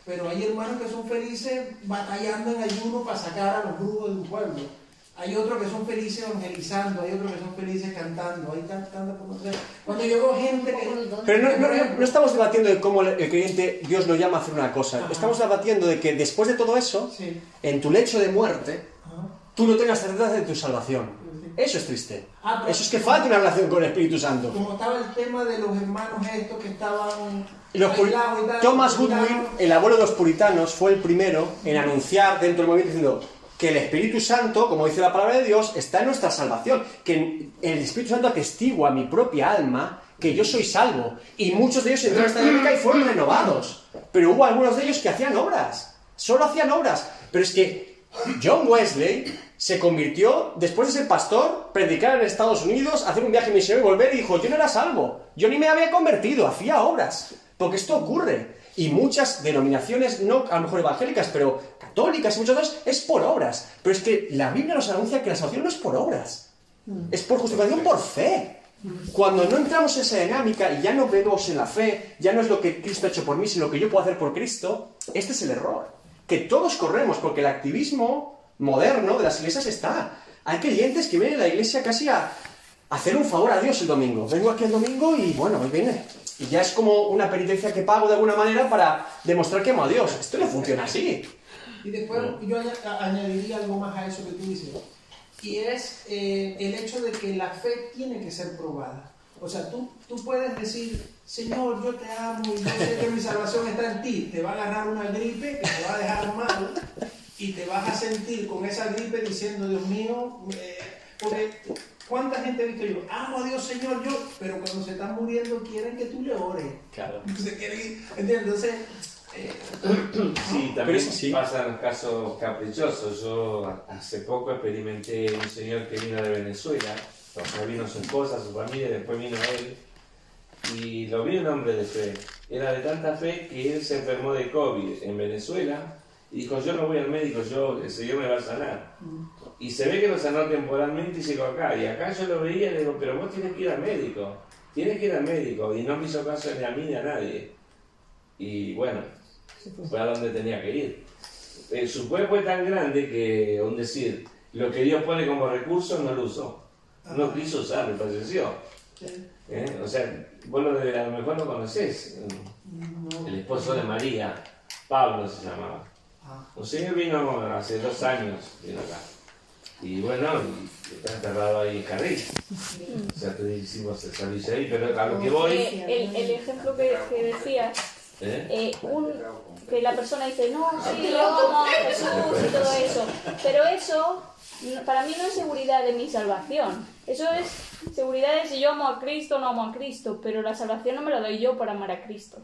Pero hay hermanos que son felices batallando en ayuno para sacar a los brujos de un pueblo. Hay otros que son felices evangelizando, hay otros que son felices cantando, hay tan- tantas formas de- Cuando yo veo gente que... Pero no, no- no- estamos debatiendo de cómo el creyente Dios lo llama a hacer una cosa. Ajá. Estamos debatiendo de que después de todo eso, Sí. en tu lecho de muerte, Ajá. tú no tengas certeza de tu salvación. Eso es triste. Ah, Eso es que falta una relación con el Espíritu Santo. Como estaba el tema de los hermanos estos que estaban Los aislados Thomas. Goodwin, el abuelo de los puritanos, fue el primero en anunciar dentro del movimiento diciendo que el Espíritu Santo, como dice la palabra de Dios, está en nuestra salvación. Que el Espíritu Santo atestigua a mi propia alma que yo soy salvo. Y muchos de ellos entraron a esta dinámica y fueron renovados. Pero hubo algunos de ellos que hacían obras. Solo hacían obras. Pero es que John Wesley se convirtió, después de ser pastor, predicar en Estados Unidos, hacer un viaje misionero y volver y dijo, yo no era salvo, yo ni me había convertido, hacía obras. Porque esto ocurre. Y muchas denominaciones, no a lo mejor evangélicas, pero católicas y muchas otras, es por obras. Pero es que la Biblia nos anuncia que la salvación no es por obras. Es por justificación por fe. Cuando no entramos en esa dinámica y ya no vemos en la fe, ya no es lo que Cristo ha hecho por mí, sino lo que yo puedo hacer por Cristo, este es el error. Que todos corremos, porque el activismo moderno de las iglesias está. Hay creyentes que vienen a la iglesia casi a hacer un favor a Dios el domingo. Vengo aquí el domingo y bueno, hoy viene. Y ya es como una penitencia que pago de alguna manera para demostrar que amo a Dios. Esto no funciona así. Y después yo añadiría algo más a eso que tú dices. Y es eh, el hecho de que la fe tiene que ser probada. O sea, tú, tú puedes decir, Señor, yo te amo y yo sé que mi salvación está en ti. Te va a agarrar una gripe que te va a dejar mal y te vas a sentir con esa gripe diciendo, Dios mío, eh, porque ¿Cuánta gente he visto yo? Amo a Dios, Señor, yo, pero cuando se están muriendo quieren que tú le ores. Claro. Se quieren ir, ¿entiendes? Entonces, eh, Sí, también así. pasan casos caprichosos. Yo hace poco experimenté un señor que vino de Venezuela, o vino su esposa, su familia, después vino él, y lo vi un hombre de fe. Era de tanta fe que él se enfermó de COVID en Venezuela y dijo, yo no voy al médico, yo, el Señor me va a sanar. Y se ve que lo sanó temporalmente y llegó acá. Y acá yo lo veía y le digo, pero vos tienes que ir al médico, tienes que ir al médico. Y no me hizo caso ni a mí ni a nadie. Y bueno, fue a donde tenía que ir. Eh, su cuerpo es tan grande que, aún decir, lo que Dios pone como recurso no lo usó. No quiso usarlo, falleció. ¿Eh? O sea, vos lo de- a lo mejor lo conocés. El esposo de María, Pablo se llamaba. Un señor vino hace dos años, vino acá. Y bueno, está enterrado ahí en Carril. O sea, que hicimos el servicio ahí, pero a lo que voy... Eh, el, el ejemplo que, que decías, ¿eh? eh, un, que la persona dice, no, sí, yo amo a Jesús y todo eso, pero eso para mí no es seguridad de mi salvación. Eso es seguridad de si yo amo a Cristo o no amo a Cristo, pero la salvación no me la doy yo por amar a Cristo.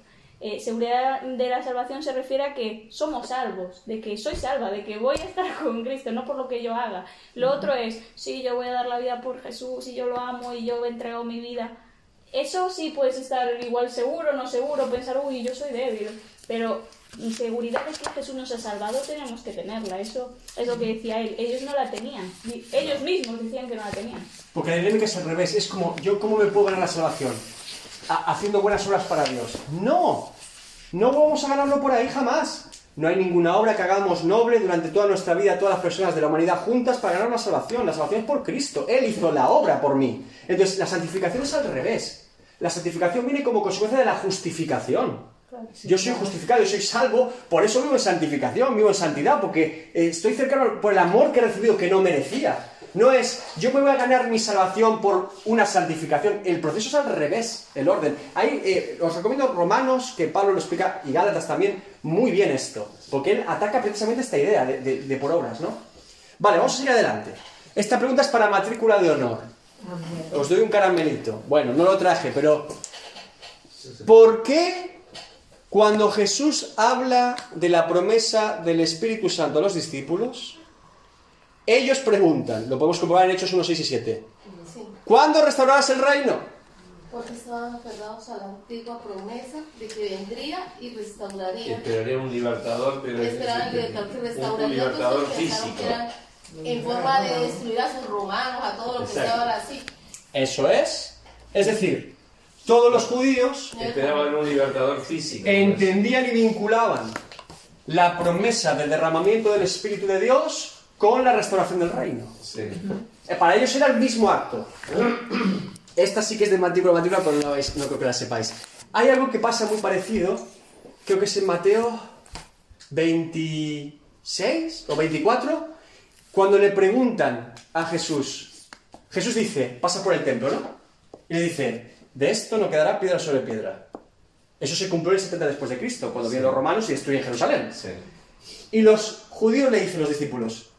Eh, seguridad de la salvación se refiere a que somos salvos, de que soy salva, de que voy a estar con Cristo, no por lo que yo haga. Lo otro es, sí, yo voy a dar la vida por Jesús y yo lo amo y yo he entregado mi vida. Eso sí puedes estar igual seguro, no seguro, pensar, uy, yo soy débil, pero seguridad de que Jesús nos ha salvado tenemos que tenerla. Eso es lo que decía él. Ellos no la tenían. Ellos mismos decían que no la tenían. Porque la dinámica es al revés. Es como, ¿yo cómo me puedo ganar la salvación? Ha- haciendo buenas obras para Dios. No. No vamos a ganarlo por ahí jamás. No hay ninguna obra que hagamos noble durante toda nuestra vida, todas las personas de la humanidad juntas para ganar la salvación. La salvación es por Cristo. Él hizo la obra por mí. Entonces, la santificación es al revés. La santificación viene como consecuencia de la justificación. Yo soy justificado, yo soy salvo, por eso vivo en santificación, vivo en santidad, porque eh, estoy cercano por el amor que he recibido que no merecía. No es, yo me voy a ganar mi salvación por una santificación. El proceso es al revés, el orden. Ahí, eh, os recomiendo Romanos, que Pablo lo explica, y Gálatas también, muy bien esto. Porque él ataca precisamente esta idea de, de- por obras, ¿no? Vale, vamos a seguir adelante. Esta pregunta es para matrícula de honor. Os doy un caramelito. Bueno, no lo traje, pero... ¿Por qué cuando Jesús habla de la promesa del Espíritu Santo a los discípulos, ellos preguntan, lo podemos comprobar en Hechos 1, 6 y 7, Sí, ¿cuándo restaurarás el reino? porque estaban aferrados a la antigua promesa de que vendría y restauraría. Esperaré un libertador, pero es Esperaban un, libertador que un restauraría. libertador Entonces pensaron físico. que eran en forma de destruir a sus romanos, a todo lo que estaban así. Eso es. Es decir, todos los judíos Esperaban un libertador físico. entendían y vinculaban la promesa del derramamiento del Espíritu de Dios con la restauración del reino. Sí. Eh, Para ellos era el mismo acto. Esta sí que es de matrícula matrícula, pero no, creo que la sepáis. Hay algo que pasa muy parecido, creo que es en Mateo 26 o 24, cuando le preguntan a Jesús. Jesús dice, pasa por el templo, ¿no? Y le dice, de esto no quedará piedra sobre piedra. Eso se cumplió en el 70 después de Cristo, cuando vienen los romanos y destruyen Jerusalén. Sí. Y los judíos le dicen a los discípulos,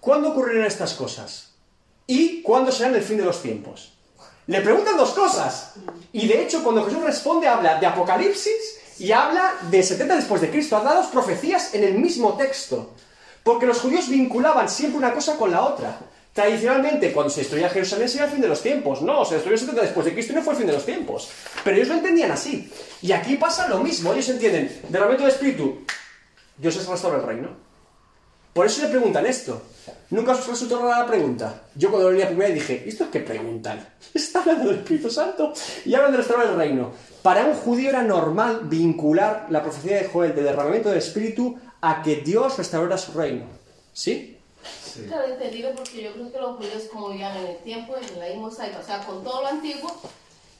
¿cuándo ocurrirán estas cosas? ¿Y cuándo serán el fin de los tiempos? Le preguntan dos cosas. Y de hecho, cuando Jesús responde, habla de Apocalipsis y habla de 70 después de Cristo. Ha dado dos profecías en el mismo texto. Porque los judíos vinculaban siempre una cosa con la otra. Tradicionalmente, cuando se destruía Jerusalén sería el fin de los tiempos. No, se destruyó 70 después de Cristo y no fue el fin de los tiempos. Pero ellos lo entendían así. Y aquí pasa lo mismo. Ellos entienden, derramamiento de espíritu, Dios es restaura el reino. Por eso le preguntan esto. Nunca os resultó rara la pregunta. Yo cuando lo leí la primera dije, ¿esto es qué preguntan? Está hablando del Espíritu Santo y hablan de restaurar el reino. Para un judío era normal vincular la profecía de Joel del derramamiento del Espíritu a que Dios restaurara su reino. ¿Sí? Claro, entendido porque yo creo que los judíos como vivían en el tiempo de la mosaica, o sea, con todo lo antiguo,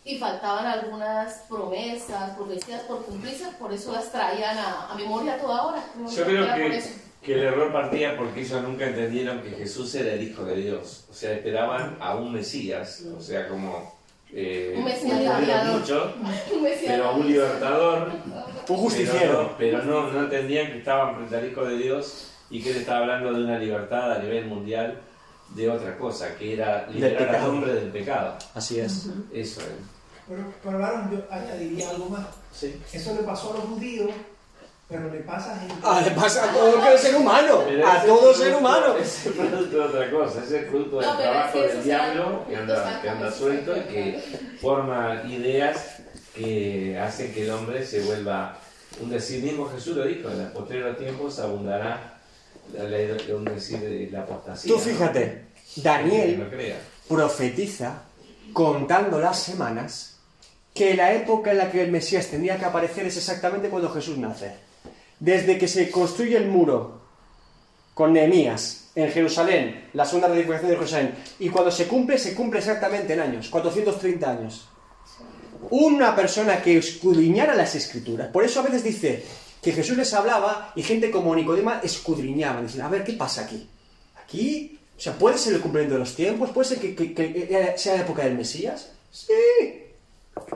y faltaban algunas promesas, profecías por cumplirse, por eso las traían a, a memoria toda hora. Yo creo que. Que el error partía porque ellos nunca entendieron que Jesús era el Hijo de Dios. O sea, esperaban a un Mesías, o sea, como... Eh, Un Mesías gladiador. mucho, Un Mesías pero un libertador. Un justiciero. Pero, no, pero no, no entendían que estaban frente al Hijo de Dios y que él estaba hablando de una libertad a nivel mundial de otra cosa, que era liberar al hombre del pecado. Así es. Eso es. Pero, pero varón, yo añadiría algo más. Sí. Eso le pasó a los judíos, pero le pasa a gente. Ah, le pasa a todo el ser humano. Pero A todo ser humano. ese Es producto de otra cosa, ese es fruto del No, trabajo del diablo que anda, que anda suelto y que forma ideas que hacen que el hombre se vuelva un decir, mismo Jesús lo dijo, en los posteriores tiempos abundará la, la- un decir de la apostasía. Tú fíjate, Daniel no crea. profetiza, contando las semanas, que la época en la que el Mesías tendría que aparecer es exactamente cuando Jesús nace. Desde que se construye el muro con Nehemías en Jerusalén, la segunda reedificación de Jerusalén, y cuando se cumple, se cumple exactamente en años, 430 años. Una persona que escudriñara las escrituras. Por eso a veces dice que Jesús les hablaba y gente como Nicodema escudriñaba, dicen, a ver, ¿qué pasa aquí? Aquí, o sea, ¿puede ser el cumplimiento de los tiempos? ¿Puede ser que, que- que sea la época del Mesías? Sí,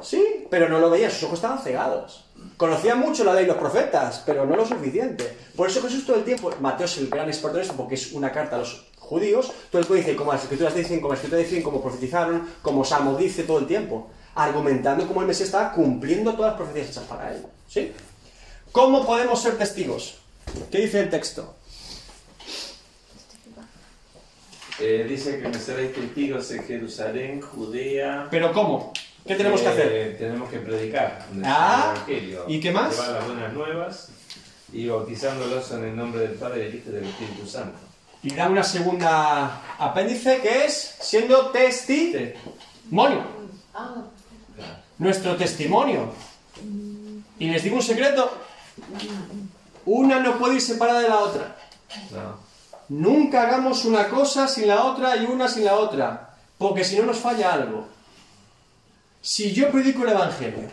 sí, pero no lo veían, sus ojos estaban cegados. Conocían mucho la ley y los profetas, pero no lo suficiente. Por eso Jesús todo el tiempo, Mateo es el gran experto en esto, porque es una carta a los judíos, todo el tiempo dice, como las escrituras dicen, como las escrituras dicen, como profetizaron, como Salmo dice todo el tiempo, argumentando cómo el Mesías estaba cumpliendo todas las profecías hechas para él. ¿Sí? ¿Cómo podemos ser testigos? ¿Qué dice el texto? Eh, dice que me seréis testigos en Jerusalén, Judea. ¿Pero cómo? ¿Qué tenemos que hacer? Eh, tenemos que predicar Ah. ¿y qué más? Llevar las buenas nuevas y bautizándolos en el nombre del Padre, del Hijo y del Espíritu Santo. Y da una segunda apéndice que es siendo testimonio. Nuestro testimonio. Y les digo un secreto. Una no puede ir separada de la otra. No. Nunca hagamos una cosa sin la otra y una sin la otra. Porque si no nos falla algo. Si yo predico el Evangelio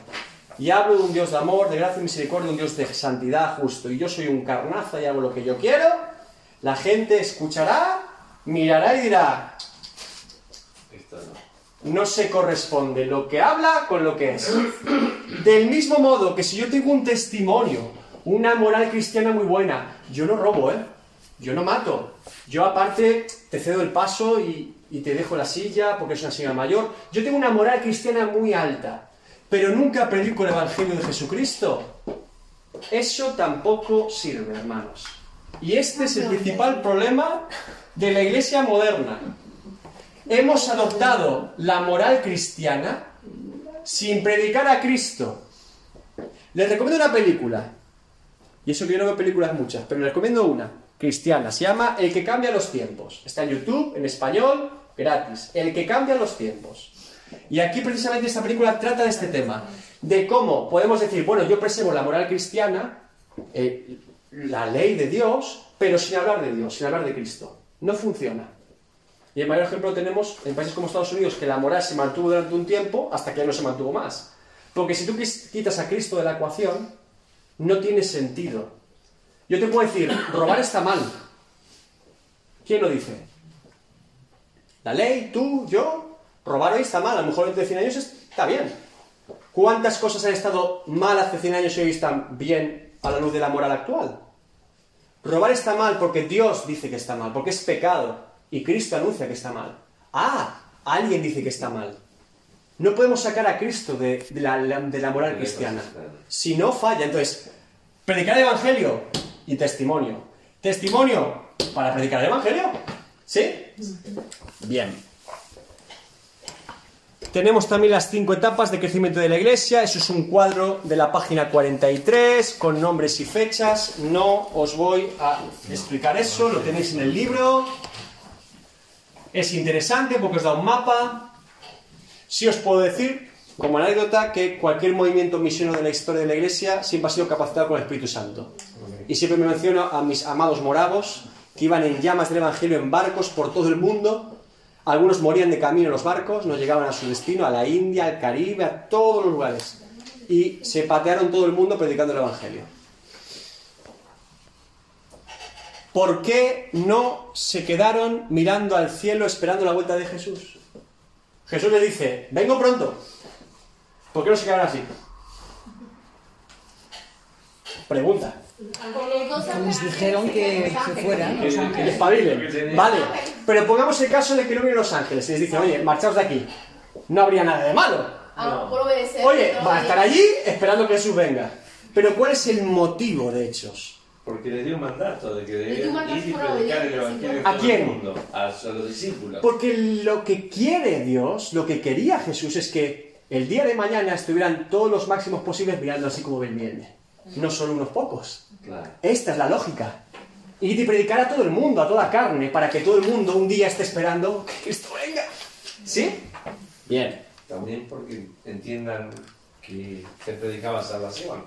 y hablo de un Dios de amor, de gracia y misericordia, un Dios de santidad justo, y yo soy un carnaza y hago lo que yo quiero, la gente escuchará, mirará y dirá, Esto no. no se corresponde lo que habla con lo que es. Del mismo modo que si yo tengo un testimonio, una moral cristiana muy buena, yo no robo, ¿eh? Yo no mato. Yo aparte te cedo el paso y, y te dejo la silla porque es una señora mayor. Yo tengo una moral cristiana muy alta, pero nunca predico el Evangelio de Jesucristo. Eso tampoco sirve, hermanos. Y este es el principal problema de la iglesia moderna hemos adoptado la moral cristiana sin predicar a Cristo. Les recomiendo una película. Y eso que yo no veo películas muchas, pero les recomiendo una, cristiana. Se llama El que cambia los tiempos. Está en YouTube, en español, gratis. El que cambia los tiempos. Y aquí precisamente esta película trata de este tema. De cómo podemos decir, bueno, yo preservo la moral cristiana, eh, la ley de Dios, pero sin hablar de Dios, sin hablar de Cristo. No funciona. Y el mayor ejemplo lo tenemos en países como Estados Unidos, que la moral se mantuvo durante un tiempo hasta que ya no se mantuvo más. Porque si tú quitas a Cristo de la ecuación, no tiene sentido. Yo te puedo decir, robar está mal. ¿Quién lo dice? La ley, tú, yo. Robar hoy está mal, a lo mejor dentro de 100 años está bien. ¿Cuántas cosas han estado mal hace 100 años y hoy están bien a la luz de la moral actual? Robar está mal porque Dios dice que está mal, porque es pecado y Cristo anuncia que está mal. Ah, alguien dice que está mal. No podemos sacar a Cristo de, de la, de la moral cristiana. Si no falla, entonces, predicar el Evangelio y testimonio. Testimonio para predicar el Evangelio. ¿Sí? Bien. Tenemos también las cinco etapas de crecimiento de la iglesia. Eso es un cuadro de la página 43 con nombres y fechas. No os voy a explicar eso, lo tenéis en el libro. Es interesante porque os da un mapa. Sí os puedo decir, como anécdota, que cualquier movimiento misionero de la historia de la iglesia siempre ha sido capacitado con el Espíritu Santo. Y siempre me menciono a mis amados moravos que iban en llamas del Evangelio en barcos por todo el mundo. Algunos morían de camino en los barcos, no llegaban a su destino, a la India, al Caribe, a todos los lugares. Y se patearon todo el mundo predicando el Evangelio. ¿Por qué no se quedaron mirando al cielo esperando la vuelta de Jesús? Jesús le dice, vengo pronto. ¿Por qué no se quedaron así? Pregunta. Les dijeron que se fueran. Que espabilen. Vale, pero pongamos el caso de que no vienen los ángeles y les dicen, oye, marchaos de aquí. No habría nada de malo. Ah, obedecer. Oye, no, van a estar allí esperando que Jesús venga. Pero ¿cuál es el motivo de hechos? Porque les dio un mandato de que debían ir y predicar el evangelio a ¿A todo quién? el mundo, a, los discípulos. Porque lo que quiere Dios, lo que quería Jesús es que el día de mañana estuvieran todos los máximos posibles mirando así como ven viene. No solo unos pocos. Claro. Esta es la lógica. Ir y predicar a todo el mundo, a toda carne, para que todo el mundo un día esté esperando que Cristo venga. ¿Sí? Bien. También porque entiendan que se predicaba salvación.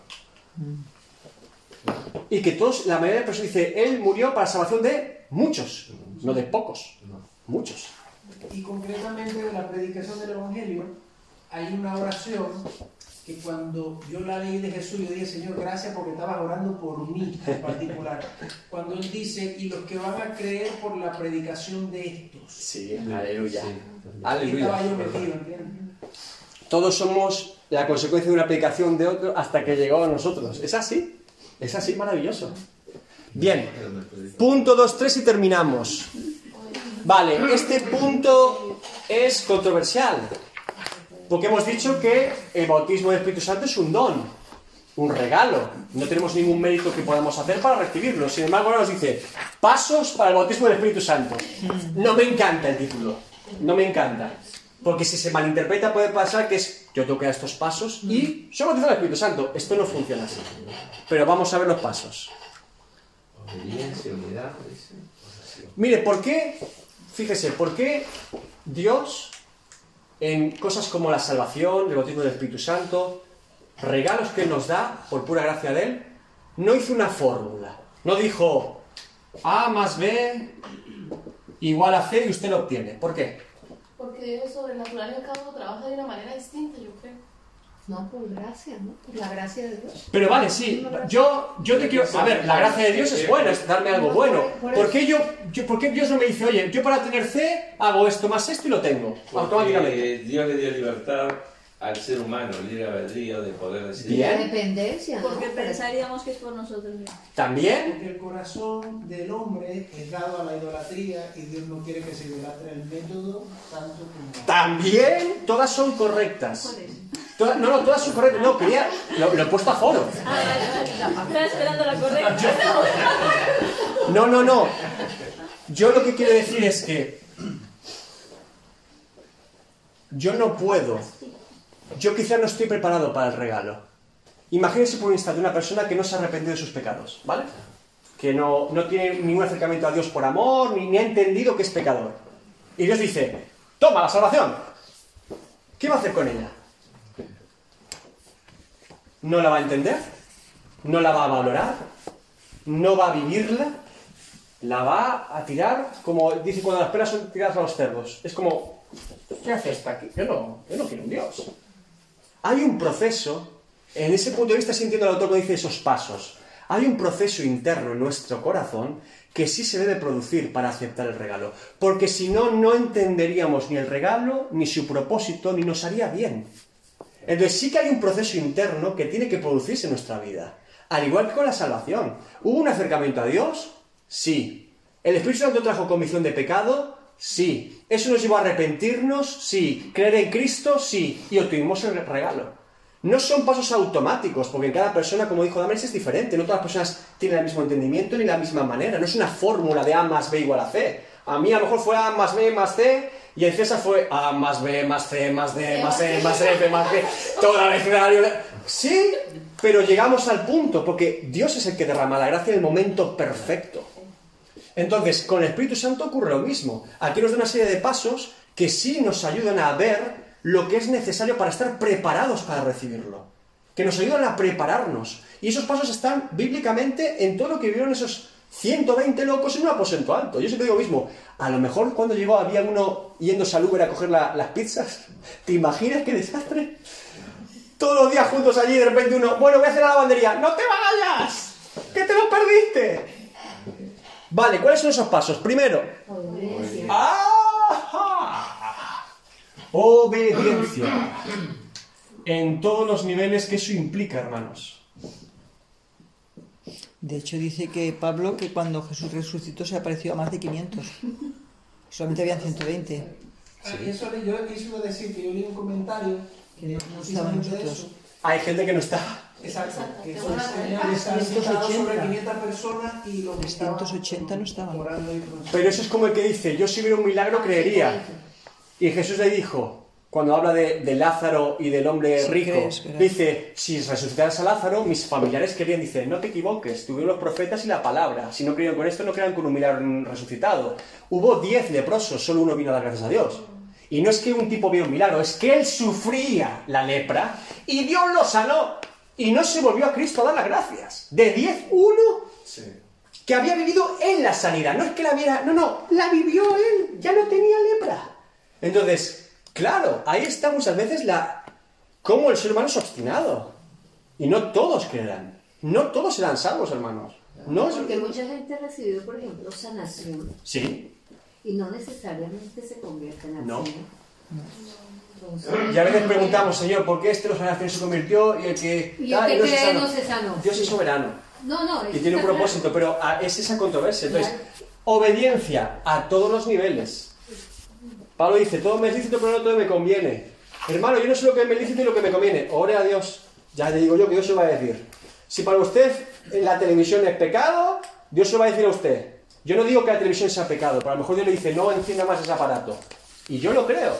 Y que todos, la mayoría de personas dice, Él murió para salvación de muchos, no de pocos. Muchos. Y concretamente de la predicación del Evangelio, hay una oración que cuando yo la leí de Jesús, yo dije, Señor, gracias porque estabas orando por mí en particular. Cuando Él dice, y los que van a creer por la predicación de estos. Sí, aleluya. Ahí estaba yo Aleluya. metido. Todos somos la consecuencia de una predicación de otro hasta que llegó a nosotros. ¿Es así? Es así, maravilloso. Bien, punto 2, 3 y terminamos. Vale, este punto es controversial. Porque hemos dicho que el bautismo del Espíritu Santo es un don, un regalo. No tenemos ningún mérito que podamos hacer para recibirlo. Sin embargo, ahora nos dice, pasos para el bautismo del Espíritu Santo. No me encanta el título. No me encanta. Porque si se malinterpreta puede pasar que es, yo tengo que dar estos pasos y soy bautizado del Espíritu Santo. Esto no funciona así. Pero vamos a ver los pasos. Obediencia, unidad. dice. Mire, ¿por qué? Fíjese, ¿por qué Dios en cosas como la salvación, el bautismo del Espíritu Santo, regalos que nos da por pura gracia de Él, no hizo una fórmula? No dijo A más B igual a C y usted lo obtiene. ¿Por qué? Porque sobrenatural en cada uno trabaja de una manera distinta, yo creo. No, por gracia, ¿no? Por la gracia de Dios. Pero vale, sí, yo, yo te quiero... A ver, la gracia de Dios es buena, es darme algo bueno. ¿Por qué, yo, yo- ¿Por qué Dios no me dice, oye, yo para tener C hago esto más esto y lo tengo? Automáticamente. Porque Dios le dio libertad al ser humano, libre albedrío de poder decidir. Bien. Dependencia, ¿no? Porque pensaríamos que es por nosotros mismos. También Porque el corazón del hombre es dado a la idolatría y Dios no quiere que se idolatre el método tanto como... También todas son correctas. No, no, todas son correctas. No, quería. Lo, lo he puesto a foro. Estaba esperando la correcta. No, no, no. Yo lo que quiero decir es que. Yo no puedo. Yo quizá no estoy preparado para el regalo. Imagínense por un instante una persona que no se ha arrepentido de sus pecados, ¿vale? Que no, no tiene ningún acercamiento a Dios por amor, ni, ni ha entendido que es pecador. Y Dios dice: Toma la salvación. ¿Qué va a hacer con ella? ¿No la va a entender? ¿No la va a valorar? ¿No va a vivirla? La va a tirar como dice cuando las peras son tiradas a los cerdos. Es como, ¿qué hace esta aquí? Yo no, yo no quiero un Dios. Hay un proceso, en ese punto de vista sí entiendo al autor cuando dice esos pasos. Hay un proceso interno en nuestro corazón que sí se debe producir para aceptar el regalo. Porque si no, no entenderíamos ni el regalo, ni su propósito, ni nos haría bien. Entonces sí que hay un proceso interno que tiene que producirse en nuestra vida. Al igual que con la salvación. ¿Hubo un acercamiento a Dios? Sí. ¿El Espíritu Santo trajo convicción de pecado? Sí. ¿Eso nos llevó a arrepentirnos? Sí. ¿Creer en Cristo? Sí. Y obtuvimos el regalo. No son pasos automáticos, porque en cada persona, como dijo Damaris, es diferente. No todas las personas tienen el mismo entendimiento ni la misma manera. No es una fórmula de A más B igual a C. A mí a lo mejor fue A más B más C, y en César fue A más B más C más D más E más F más G, toda la abecedario. Sí, pero llegamos al punto, porque Dios es el que derrama la gracia en el momento perfecto. Entonces, con el Espíritu Santo ocurre lo mismo. Aquí nos da una serie de pasos que sí nos ayudan a ver lo que es necesario para estar preparados para recibirlo. Que nos ayudan a prepararnos. Y esos pasos están bíblicamente en todo lo que vivieron esos 120 locos en un aposento alto. Yo siempre digo lo mismo. A lo mejor cuando llegó había uno yéndose al Uber a coger la- las pizzas. ¿Te imaginas qué desastre? Todos los días juntos allí, de repente uno, bueno, voy a hacer la lavandería. ¡No te vayas! ¡Que te lo perdiste! Vale, ¿cuáles son esos pasos? Primero, Obediencia. ¡Ajá! Obediencia. En todos los niveles que eso implica, hermanos. De hecho, dice que Pablo que cuando Jesús resucitó se apareció a más de 500. Solamente habían 120. Ah, Eso le- yo quiso decir que yo leí un comentario Que no precisamente estaban nosotros. Hay gente que no está. Exacto, que 380. sobre 500 personas y los que estaban 380 no estaban. Pero eso es como el que dice, yo si viera un milagro creería. Y Jesús le dijo, cuando habla de, de Lázaro y del hombre rico, crees, dice, si resucitaras a Lázaro, mis familiares querían, dice, no te equivoques, tuvieron los profetas y la palabra. Si no creían con esto, no crean con un milagro resucitado. Hubo diez leprosos, solo uno vino a dar gracias a Dios. Y no es que un tipo vio un milagro, es que él sufría la lepra y Dios lo sanó. Y no se volvió a Cristo a dar las gracias. De diez, uno que había vivido en la sanidad. No es que la viera, no, no, la vivió él, ya no tenía lepra. Entonces, claro, ahí está muchas veces la cómo el ser humano es obstinado. Y no todos creerán. No todos serán salvos, hermanos. No es... Porque mucha gente ha recibido, por ejemplo, sanación Sí, y no necesariamente se convierte en No. Entonces, y a veces preguntamos, Señor, ¿por qué este los sanación se convirtió y el que... Y el ah, que no se cree sanó? no se sanó. Dios es soberano. No, no, y tiene un propósito, claro. pero ah, es esa controversia. Entonces, Claro. obediencia a todos los niveles. Pablo dice, todo me es lícito, pero no todo me conviene. Hermano, yo no sé lo que me lícito y lo que me conviene. Ore a Dios. Ya le digo yo que Dios se va a decir. Si para usted la televisión es pecado, Dios se va a decir a usted. Yo no digo que la televisión sea pecado, pero a lo mejor Dios le dice, no encienda más ese aparato. Y yo lo creo.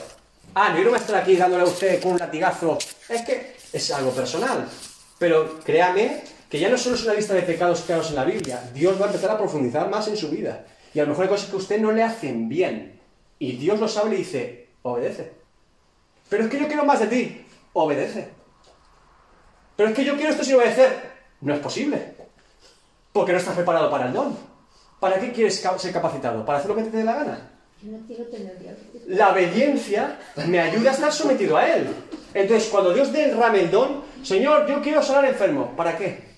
Ah, no, yo no me estoy aquí dándole a usted con un latigazo. Es que es algo personal. Pero créame que ya no solo es una lista de pecados claros en la Biblia. Dios va a empezar a profundizar más en su vida. Y a lo mejor hay cosas que a usted no le hacen bien. Y Dios lo sabe y le dice, obedece. Pero es que yo quiero más de ti. Obedece. Pero es que yo quiero esto sin obedecer. No es posible. Porque no estás preparado para el don. ¿Para qué quieres ser capacitado? ¿Para hacer lo que te dé la gana? Yo no quiero tener diablos. La obediencia me ayuda a estar sometido a Él. Entonces, cuando Dios derrame el don, Señor, yo quiero sanar enfermo. ¿Para qué?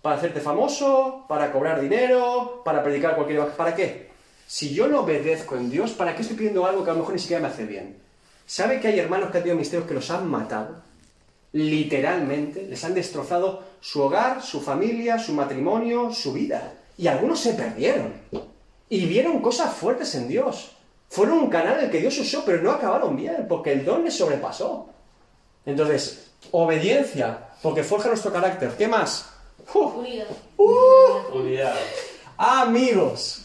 ¿Para hacerte famoso? ¿Para cobrar dinero? ¿Para predicar cualquier... ¿Para qué? Si yo no obedezco en Dios, ¿para qué estoy pidiendo algo que a lo mejor ni siquiera me hace bien? ¿Sabe que hay hermanos que han tenido misterios que los han matado? Literalmente, les han destrozado su hogar, su familia, su matrimonio, su vida. Y algunos se perdieron. Y vieron cosas fuertes en Dios. Fueron un canal en el que Dios usó, pero no acabaron bien, porque el don les sobrepasó. Entonces, obediencia, porque forja nuestro carácter. ¿Qué más? Unidad. Amigos,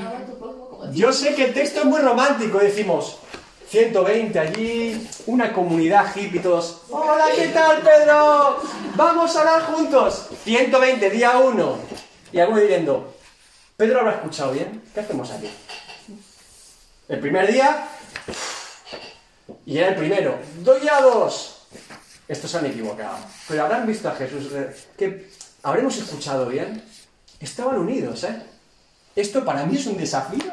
a a yo sé que el texto es muy romántico, decimos 120 allí, una comunidad hippie, todos. Hola, ¿qué tal, Pedro? Vamos a orar juntos. 120, día 1. Y alguno diciendo, Pedro habrá escuchado bien. ¿Qué hacemos aquí? El primer día, y era el primero. Día 2. Estos se han equivocado. Pero habrán visto a Jesús. que habremos escuchado bien. Estaban unidos, ¿eh? Esto para mí es un desafío.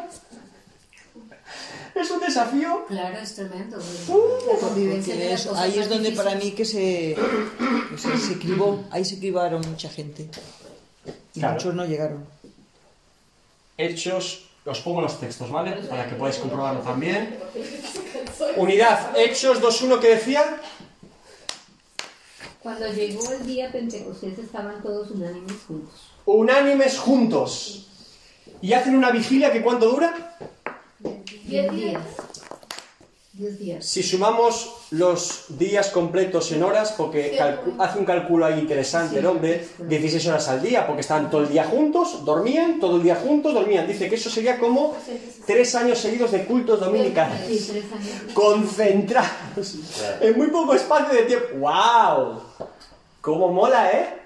Es un desafío. Claro, es tremendo. Uh, La convivencia Porque de es- las cosas ahí es donde para mí que se, que se, se cribó, ahí se cribaron mucha gente. Y Claro. muchos no llegaron. Hechos, os pongo los textos, ¿vale? Para que podáis comprobarlo también. Unidad, Hechos 2.1 que decía. Cuando llegó el día Pentecostés estaban todos unánimes juntos. Unánimes juntos. Y hacen una vigilia que cuánto dura? Diez días. Diez días. Si sumamos los días completos en horas, porque hace un cálculo ahí interesante el hombre, 16 horas al día, porque estaban todo el día juntos, dormían, todo el día juntos, dormían. Dice que eso sería como tres años seguidos de cultos dominicales. Concentrados en muy poco espacio de tiempo. ¡Wow! ¿Cómo mola, eh?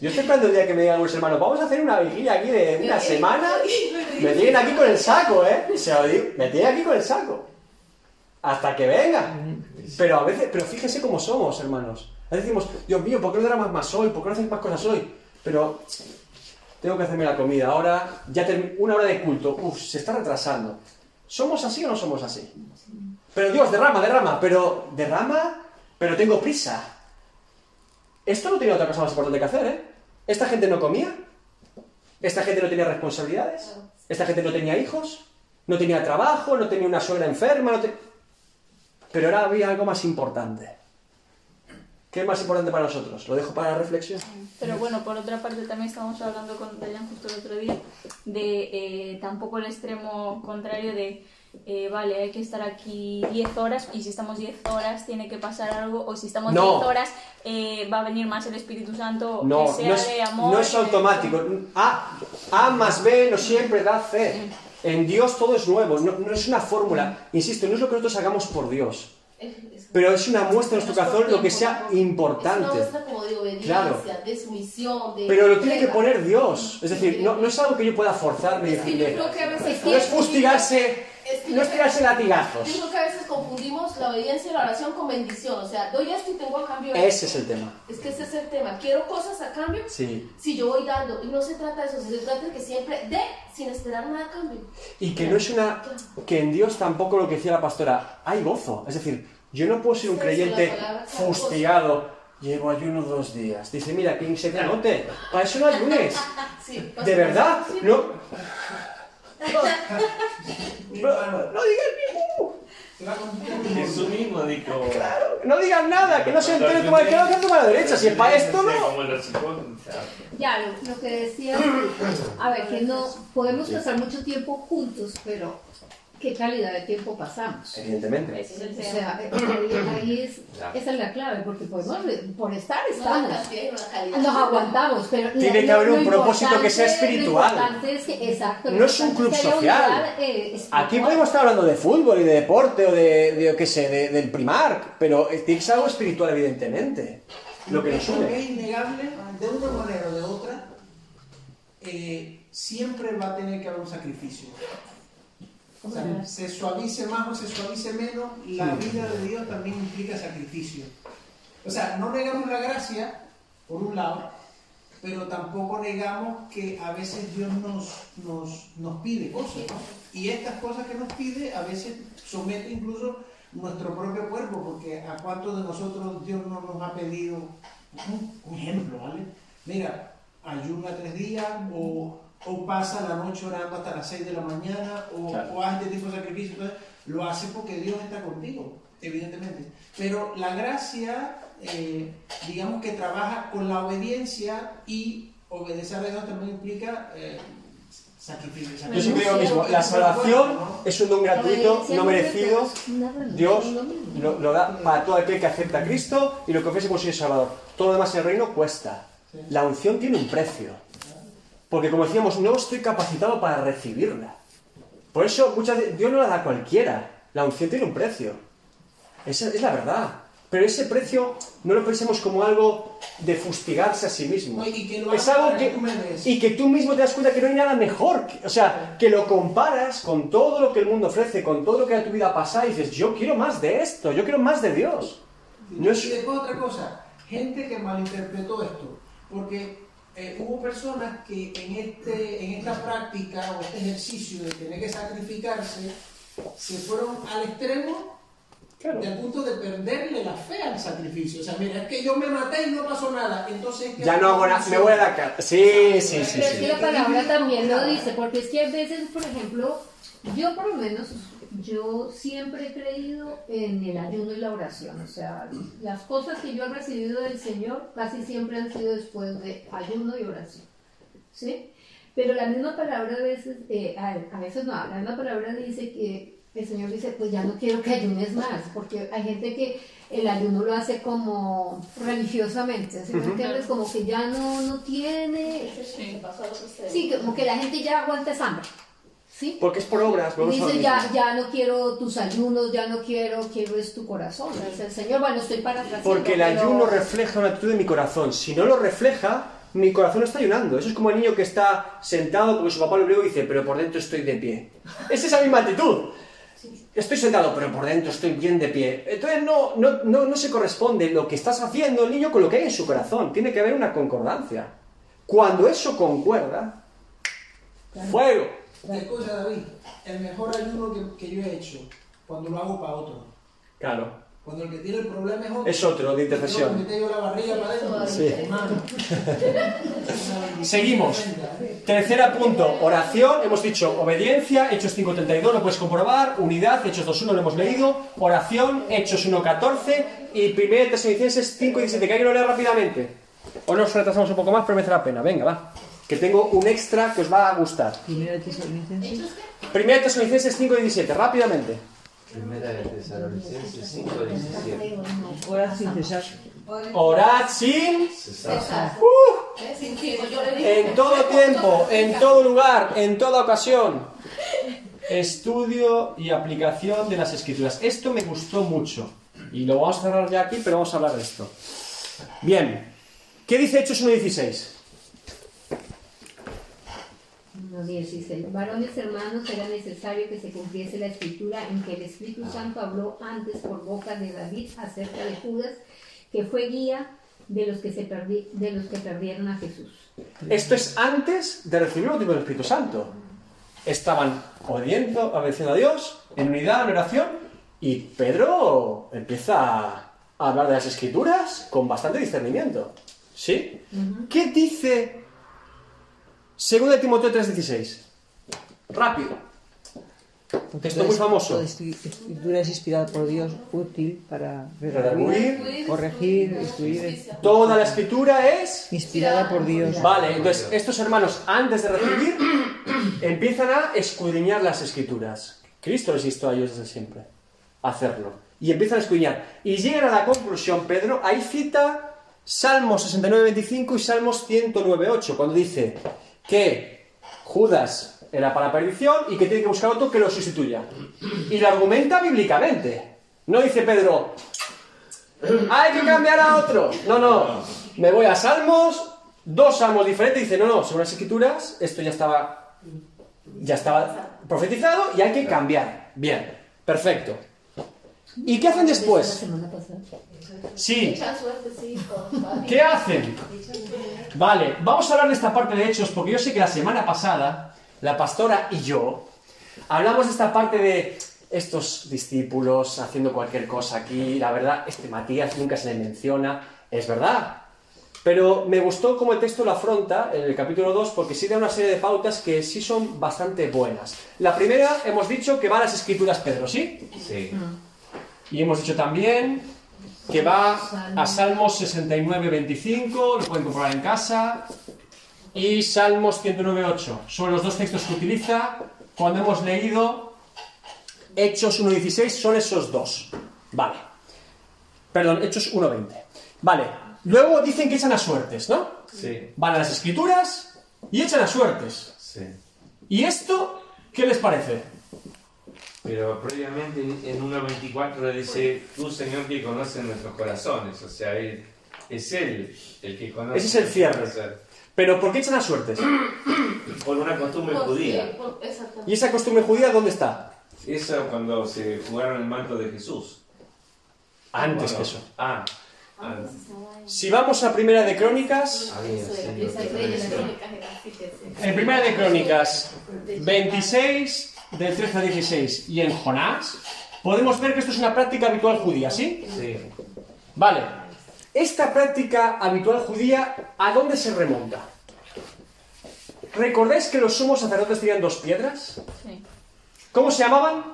Yo estoy esperando el día que me digan algunos hermanos, vamos a hacer una vigilia aquí de una semana. Me tienen aquí con el saco, ¿eh? Se lo digo, me tienen aquí con el saco. Hasta que venga. Pero a veces, pero fíjese cómo somos, hermanos. A veces decimos, Dios mío, ¿por qué no dramas más hoy? ¿Por qué no hacéis más cosas hoy? Pero tengo que hacerme la comida. Ahora, ya una hora de culto. Uf, se está retrasando. ¿Somos así o no somos así? Pero Dios, derrama, derrama, pero derrama, pero tengo prisa. Esto no tenía otra cosa más importante que hacer, ¿eh? Esta gente no comía, esta gente no tenía responsabilidades, esta gente no tenía hijos, no tenía trabajo, no tenía una suegra enferma, no pero ahora había algo más importante. ¿Qué es más importante para nosotros? Lo dejo para la reflexión. Pero bueno, por otra parte también estábamos hablando con Dayan justo el otro día de eh, tampoco el extremo contrario de, eh, vale, hay que estar aquí 10 horas y si estamos 10 horas tiene que pasar algo o si estamos No. 10 horas eh, va a venir más el Espíritu Santo No, que sea no es, de amor. no es automático. A, A más B no siempre da C. En Dios todo es nuevo, no, no es una fórmula. Insisto, no es lo que nosotros hagamos por Dios, pero es una muestra de nuestro corazón lo que sea ¿no? Es importante. una muestra como de obediencia, Claro. de sumisión, de... Pero lo tiene que poner Dios. Es decir, no, no es algo que yo pueda forzarme Es que yo decirle. creo que a veces... No es fustigarse, Es que no es tirarse latigazos. Yo creo que a veces confundimos la obediencia y la oración con bendición. O sea, doy esto y tengo a cambio Ese es esto. el tema. Es que ese es el tema. Quiero cosas a cambio Sí. si yo voy dando. Y no se trata de eso. Se trata de que siempre dé sin esperar nada a cambio. Y que no es una. que en Dios tampoco lo que decía la pastora, hay gozo. Es decir, yo no puedo ser un creyente fustigado. Llevo ayuno dos días. Dice, mira, que se te. Para eso no ayunes. Sí, ¿De verdad? Sí. No, no, no digas contar Jesús mismo dijo. No digas nada, que no se entere tu mano izquierda que tu mano derecha. Si es para esto, no. Ya, lo, lo que decía, a ver, que no podemos pasar mucho tiempo juntos, pero ¿qué calidad de tiempo pasamos? Evidentemente. Es O sea, ahí, ahí es, Ya. esa es la clave, porque podemos, por estar estamos. no. Nos aguantamos, pero Tiene que haber un propósito que sea espiritual. Es que, exacto, No es un club social. unidad, eh. Aquí podemos estar hablando de fútbol y de deporte o de, de qué sé, de- del primar, pero eh, tiene que ser algo espiritual, evidentemente. Lo que nos que es une. innegable, de una manera o de otra, eh, siempre va a tener que haber un sacrificio. Se suavice más o se suavice menos, la vida de Dios también implica sacrificio. O sea, no negamos la gracia, por un lado, pero tampoco negamos que a veces Dios nos, nos, nos pide cosas, ¿no? Y estas cosas que nos pide a veces somete incluso nuestro propio cuerpo, porque a cuántos de nosotros Dios no nos ha pedido un, un ejemplo, ¿vale? Mira, ayuna tres días o, o pasa la noche orando hasta las 6 de la mañana o, Claro. o haz este tipo de sacrificio. Entonces, lo hace porque Dios está contigo, evidentemente. Pero la gracia, eh, digamos que trabaja con la obediencia y obedecer a Dios también implica eh, sacrificio. Yo siempre digo lo mismo, la salvación es un don gratuito, no merecido. Dios lo, lo da para todo aquel que acepta a Cristo y lo confesa como Señor y Salvador. Todo lo demás en el reino cuesta. La unción tiene un precio. Porque como decíamos, no estoy capacitado para recibirla. Por eso muchas Dios no la da a cualquiera. La unción tiene un precio. Esa es la verdad. Pero ese precio no lo pensemos como algo de fustigarse a sí mismo. No, y que Es algo que, y que tú mismo te das cuenta que no hay nada mejor. O sea, que lo comparas con todo lo que el mundo ofrece, con todo lo que a tu vida pasa y dices, yo quiero más de esto, yo quiero más de Dios. No es- Y después otra cosa, gente que malinterpretó esto, porque eh, hubo personas que en, este, en esta práctica o este ejercicio de tener que sacrificarse, se fueron al extremo Claro. del punto de perderle la fe al sacrificio. O sea, mira, es que yo me maté y no pasó nada, entonces... ¿qué Ya no hago nada, me voy a la cara. Sí, sí, sí, Pero es que sí. la palabra también lo dice, porque es que a veces, por ejemplo, yo por lo menos, yo siempre he creído en el ayuno y la oración. O sea, las cosas que yo he recibido del Señor casi siempre han sido después de ayuno y oración. ¿Sí? Pero la misma palabra a veces, eh, a, a veces no, la misma palabra dice que el Señor dice, pues ya no quiero que ayunes más, porque hay gente que el ayuno lo hace como religiosamente, ¿sí me entiendes? Como que ya no, no tiene, ustedes. Sí, como que la gente ya aguanta esa hambre. ¿Sí? Porque es por obras, Y dice, ya, ya no quiero tus ayunos, ya no quiero, quiero es tu corazón. Dice el Señor, bueno, estoy para atrás. Porque el ayuno refleja una actitud de mi corazón. Si no lo refleja, mi corazón está ayunando. Eso es como el niño que está sentado porque su papá lo obliga y dice, pero por dentro estoy de pie. Es esa misma actitud. Estoy sentado, pero por dentro estoy bien de pie. Entonces no, no, no, no se corresponde lo que estás haciendo el niño con lo que hay en su corazón. Tiene que haber una concordancia. Cuando eso concuerda, fuego. Y escucha, David, el mejor ayuno que, que yo he hecho, cuando lo hago para otro. Claro. Cuando el que tiene el problema es otro. Es otro, de intercesión. Yo me meto yo la barriga para adentro. Sí. Seguimos. Tercer punto, oración. Hemos dicho obediencia, Hechos 5.32, lo puedes comprobar. Unidad, Hechos 2.1, lo hemos leído. Oración, Hechos 1.14. Y 1 Tesalonicenses 5.17, que hay que lo leer rápidamente. O nos retrasamos un poco más, pero merece la pena. Venga, va. Que tengo un extra que os va a gustar. Primera de Tesalonicenses. 1 Tesalonicenses 5.17, rápidamente. Primera de Tesalonicenses 5, 17. Orad sin cesar. Orad sin... Cesar. ¡Uh! En todo tiempo, en todo lugar, en toda ocasión. Estudio y aplicación de las escrituras. Esto me gustó mucho. Y lo vamos a cerrar ya aquí, pero vamos a hablar de esto. Bien. ¿Qué dice Hechos 1.16? 16. Varones hermanos, era necesario que se cumpliese la escritura en que el Espíritu Santo habló antes por boca de David acerca de Judas, que fue guía de los que, se perdi- de los que perdieron a Jesús. Esto es antes de recibir el bautismo del Espíritu Santo. Estaban obediendo, obedeciendo a Dios, en unidad, en oración, y Pedro empieza a hablar de las escrituras con bastante discernimiento. ¿Sí? ¿Qué dice 2 de Timoteo 3:16? Rápido. Esto es muy famoso. Toda escri- escritura es inspirada por Dios, útil para Redarguir, redarguir, corregir, instruir. Toda la escritura es Inspirada por Dios. Vale, entonces estos hermanos antes de recibir empiezan a escudriñar las escrituras. Cristo les instó a ellos desde siempre a hacerlo. Y empiezan a escudriñar. Y llegan a la conclusión, Pedro, ahí cita Salmos 69.25 y Salmos 109.8, cuando dice que Judas era para perdición y que tiene que buscar otro que lo sustituya. Y lo argumenta bíblicamente. No dice Pedro, hay que cambiar a otro. No, no. Me voy a Salmos, dos salmos diferentes. Dice, no, no, según las escrituras, esto ya estaba, ya estaba profetizado y hay que cambiar. Bien, perfecto. ¿Y qué hacen después? Sí, ¿qué hacen? Vale, vamos a hablar de esta parte de hechos porque yo sé que la semana pasada la pastora y yo hablamos de esta parte de estos discípulos haciendo cualquier cosa aquí. La verdad, este Matías nunca se le menciona, es verdad. Pero me gustó cómo el texto lo afronta en el capítulo 2 porque sí da una serie de pautas que sí son bastante buenas. La primera, hemos dicho que va a las escrituras Pedro, ¿sí? Sí. Y hemos dicho también que va a Salmos 69, 25, lo pueden comprobar en casa, y Salmos 109, 8. Son los dos textos que utiliza cuando hemos leído Hechos 1.16, son esos dos. Vale. Perdón, Hechos 1.20. Vale. Luego dicen que echan a suertes, ¿no? Sí. Van a las escrituras y echan a suertes. Sí. ¿Y esto qué les parece? Pero previamente en 1.24 le dice, tú Señor que conoces nuestros corazones. O sea, él- es Él el que conoce. Ese es el cierre. Pero ¿por qué echan a suertes? Por una costumbre por- judía. sí, por-. ¿Y esa costumbre judía dónde está? Eso cuando se jugaron el manto de Jesús. Antes Bueno, que eso. Ah, Ah, ah, Si vamos a Primera de Crónicas, esa las en Primera de Crónicas 26, del 13 a 16, y en Jonás, podemos ver que esto es una práctica habitual judía, ¿sí? Sí. Vale. Esta práctica habitual judía, ¿a dónde se remonta? ¿Recordáis que los sumos sacerdotes tenían dos piedras? Sí. ¿Cómo se llamaban?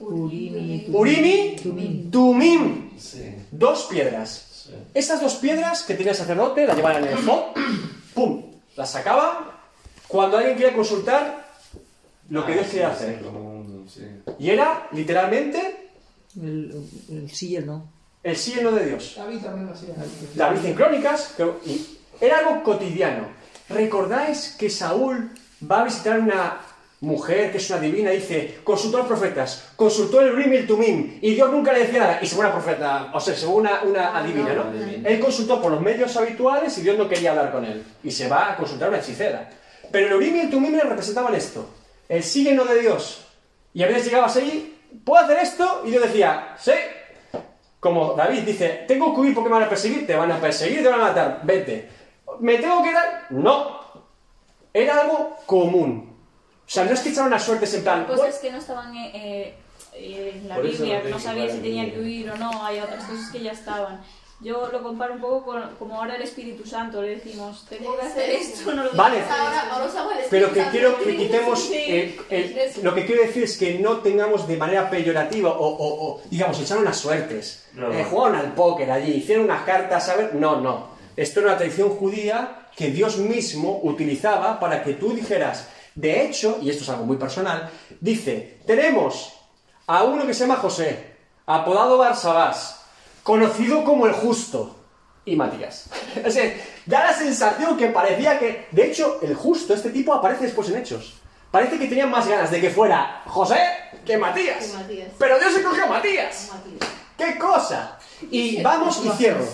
Urim y Urim y Tumim. Tumim. Sí. Dos piedras. Sí. Esas dos piedras que tenía el sacerdote las llevaban en el efod, ¡pum! Las sacaba cuando alguien quería consultar lo que Ah, quería sí, hacer. como un- sí. Y era, literalmente, El, el sí y el no. el sí y el no de Dios. David también lo hacía. David en Crónicas, que- y era algo cotidiano. ¿Recordáis que Saúl va a visitar una mujer que es una divina y dice, consultó a los profetas, consultó el Urim y el Tumim, y Dios nunca le decía nada, y según una profeta, o sea, según una, una adivina, ¿no? Él consultó por los medios habituales y Dios no quería hablar con él, y se va a consultar a una hechicera. Pero el Urim y el Tumim le representaban esto, el sí y el no de Dios. Y a veces llegabas ahí, ¿puedo hacer esto? Y Dios decía, sí, como David dice, tengo que huir porque me van a perseguir, te van a perseguir, te van a matar, vete. ¿Me tengo que dar? No. Era algo común. O sea, no es que echaran las suertes en plan, Pues es que no estaban eh, eh, en la Por Biblia, no sabía si tenía que huir o no, hay otras cosas que ya estaban. Yo lo comparo un poco con como ahora el Espíritu Santo, le decimos, tengo que hacer esto, no lo tengo Vale. que hacer. Ahora, ahora usamos el Pero que Santo. quiero que quitemos. Sí, el- lo que quiero decir es que no tengamos de manera peyorativa o, o- o, digamos, echar unas suertes. No. Eh, jugaron al póker allí, hicieron unas cartas, a ver. No, no. Esto era una tradición judía que Dios mismo utilizaba para que tú dijeras. De hecho, y esto es algo muy personal, dice: Tenemos a uno que se llama José, apodado Barsabás, conocido como el justo y Matías. O sea, da la sensación que parecía que. De hecho, el justo, este tipo, aparece después en Hechos. Parece que tenían más ganas de que fuera José que Matías. Que Matías. Pero Dios se cogió a Matías. Matías. ¡Qué cosa! Y vamos y cierro.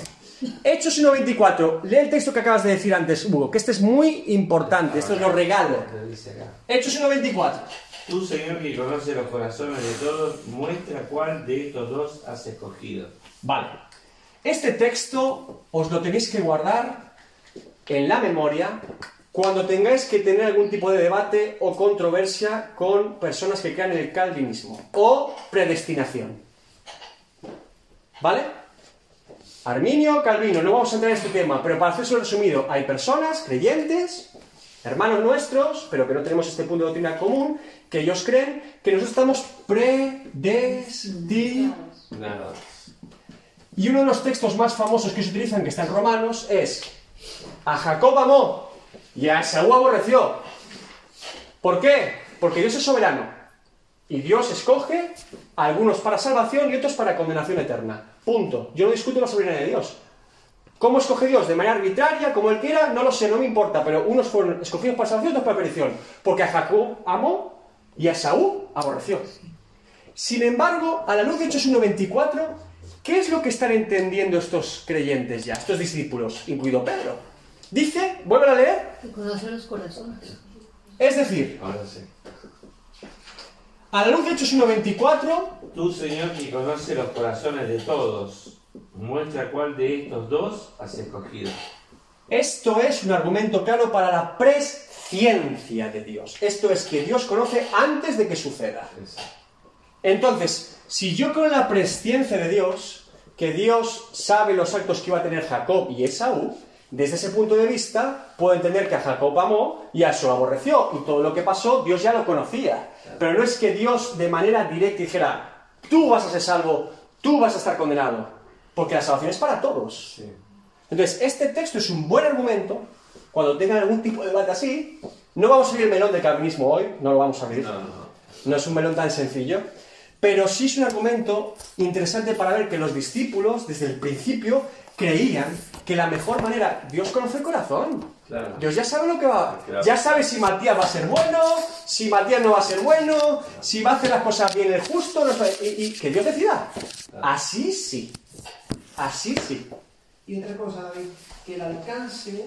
Hechos 1.24. Lee el texto que acabas de decir antes, Hugo, que este es muy importante. Esto es lo regalo. Hechos 1.24. Tú, Señor, que conoces los corazones de todos, muestra cuál de estos dos has escogido. Vale. Este texto os lo tenéis que guardar en la memoria cuando tengáis que tener algún tipo de debate o controversia con personas que crean en el calvinismo o predestinación. ¿Vale? Arminio, Calvino, no vamos a entrar en este tema, pero para hacerlo resumido, hay personas creyentes, hermanos nuestros, pero que no tenemos este punto de doctrina común, que ellos creen que nosotros estamos predestinados. Y uno de los textos más famosos que se utilizan, que está en Romanos, es a Jacob amó y a Esaú aborreció. ¿Por qué? Porque Dios es soberano. Y Dios escoge a algunos para salvación y otros para condenación eterna. Punto. Yo no discuto la soberanía de Dios. ¿Cómo escoge Dios? ¿De manera arbitraria? Como Él quiera? No lo sé, no me importa. Pero unos fueron escogidos para salvación y otros para perdición. Porque a Jacob amó y a Esaú aborreció. Sin embargo, a la luz de Hechos 1.24, ¿qué es lo que están entendiendo estos creyentes ya, estos discípulos, incluido Pedro? Dice, vuelve a leer, Que conoce los corazones. es decir, Ahora sí. a la luz de Hechos 1.24, Tú, Señor, que conoces los corazones de todos, muestra cuál de estos dos has escogido. esto es un argumento claro para la presciencia de Dios. Esto es que Dios conoce antes de que suceda. Eso. Entonces, si yo creo en la presciencia de Dios, que Dios sabe los actos que iba a tener Jacob y Esaú, desde ese punto de vista puedo entender que a Jacob amó y a Esaú aborreció, y todo lo que pasó Dios ya lo conocía. Pero no es que Dios de manera directa dijera, tú vas a ser salvo, tú vas a estar condenado, porque la salvación es para todos. Sí. Entonces, este texto es un buen argumento cuando tengan algún tipo de debate así. No vamos a abrir el melón del calvinismo hoy, no lo vamos a abrir. No, no. No es un melón tan sencillo, pero sí es un argumento interesante para ver que los discípulos, desde el principio, creían que la mejor manera, Dios conoce el corazón. Claro. Dios ya sabe lo que va. Claro. Ya sabe si Matías va a ser bueno, si Matías no va a ser bueno, si va a hacer las cosas bien el justo, no sé, y, y que Dios decida. Así sí. Así sí. Y otra cosa, David, que el alcance,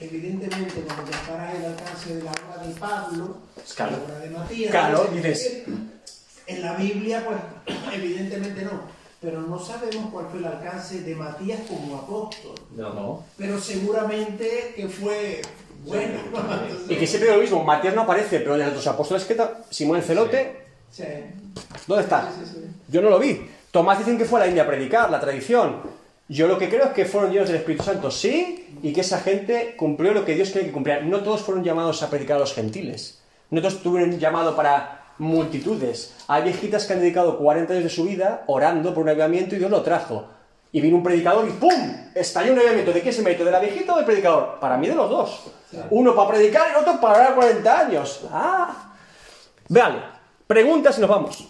evidentemente, cuando comparas el alcance de la obra de Pablo, Claro. la obra de Matías, Claro, dices, dices. En la Biblia, pues, evidentemente no. Pero no sabemos cuál fue el alcance de Matías como apóstol. No. Pero seguramente que fue bueno. Y que siempre digo lo mismo, Matías no aparece, pero de los otros apóstoles que Simón el Celote, Sí. ¿dónde está? Sí, sí, sí. Yo no lo vi. Tomás dicen que fue a la India a predicar, la tradición. Yo lo que creo es que fueron llenos del Espíritu Santo, sí, y que esa gente cumplió lo que Dios quiere que cumpliera. No todos fueron llamados a predicar a los gentiles. No todos tuvieron llamado para multitudes. Hay viejitas que han dedicado 40 años de su vida orando por un avivamiento y Dios lo trajo. Y vino un predicador y ¡pum! Estalló un avivamiento. ¿De qué es el mérito? ¿De la viejita o del predicador? Para mí de los dos. Uno para predicar y el otro para orar 40 años. ¡Ah! Vale. Preguntas y nos vamos.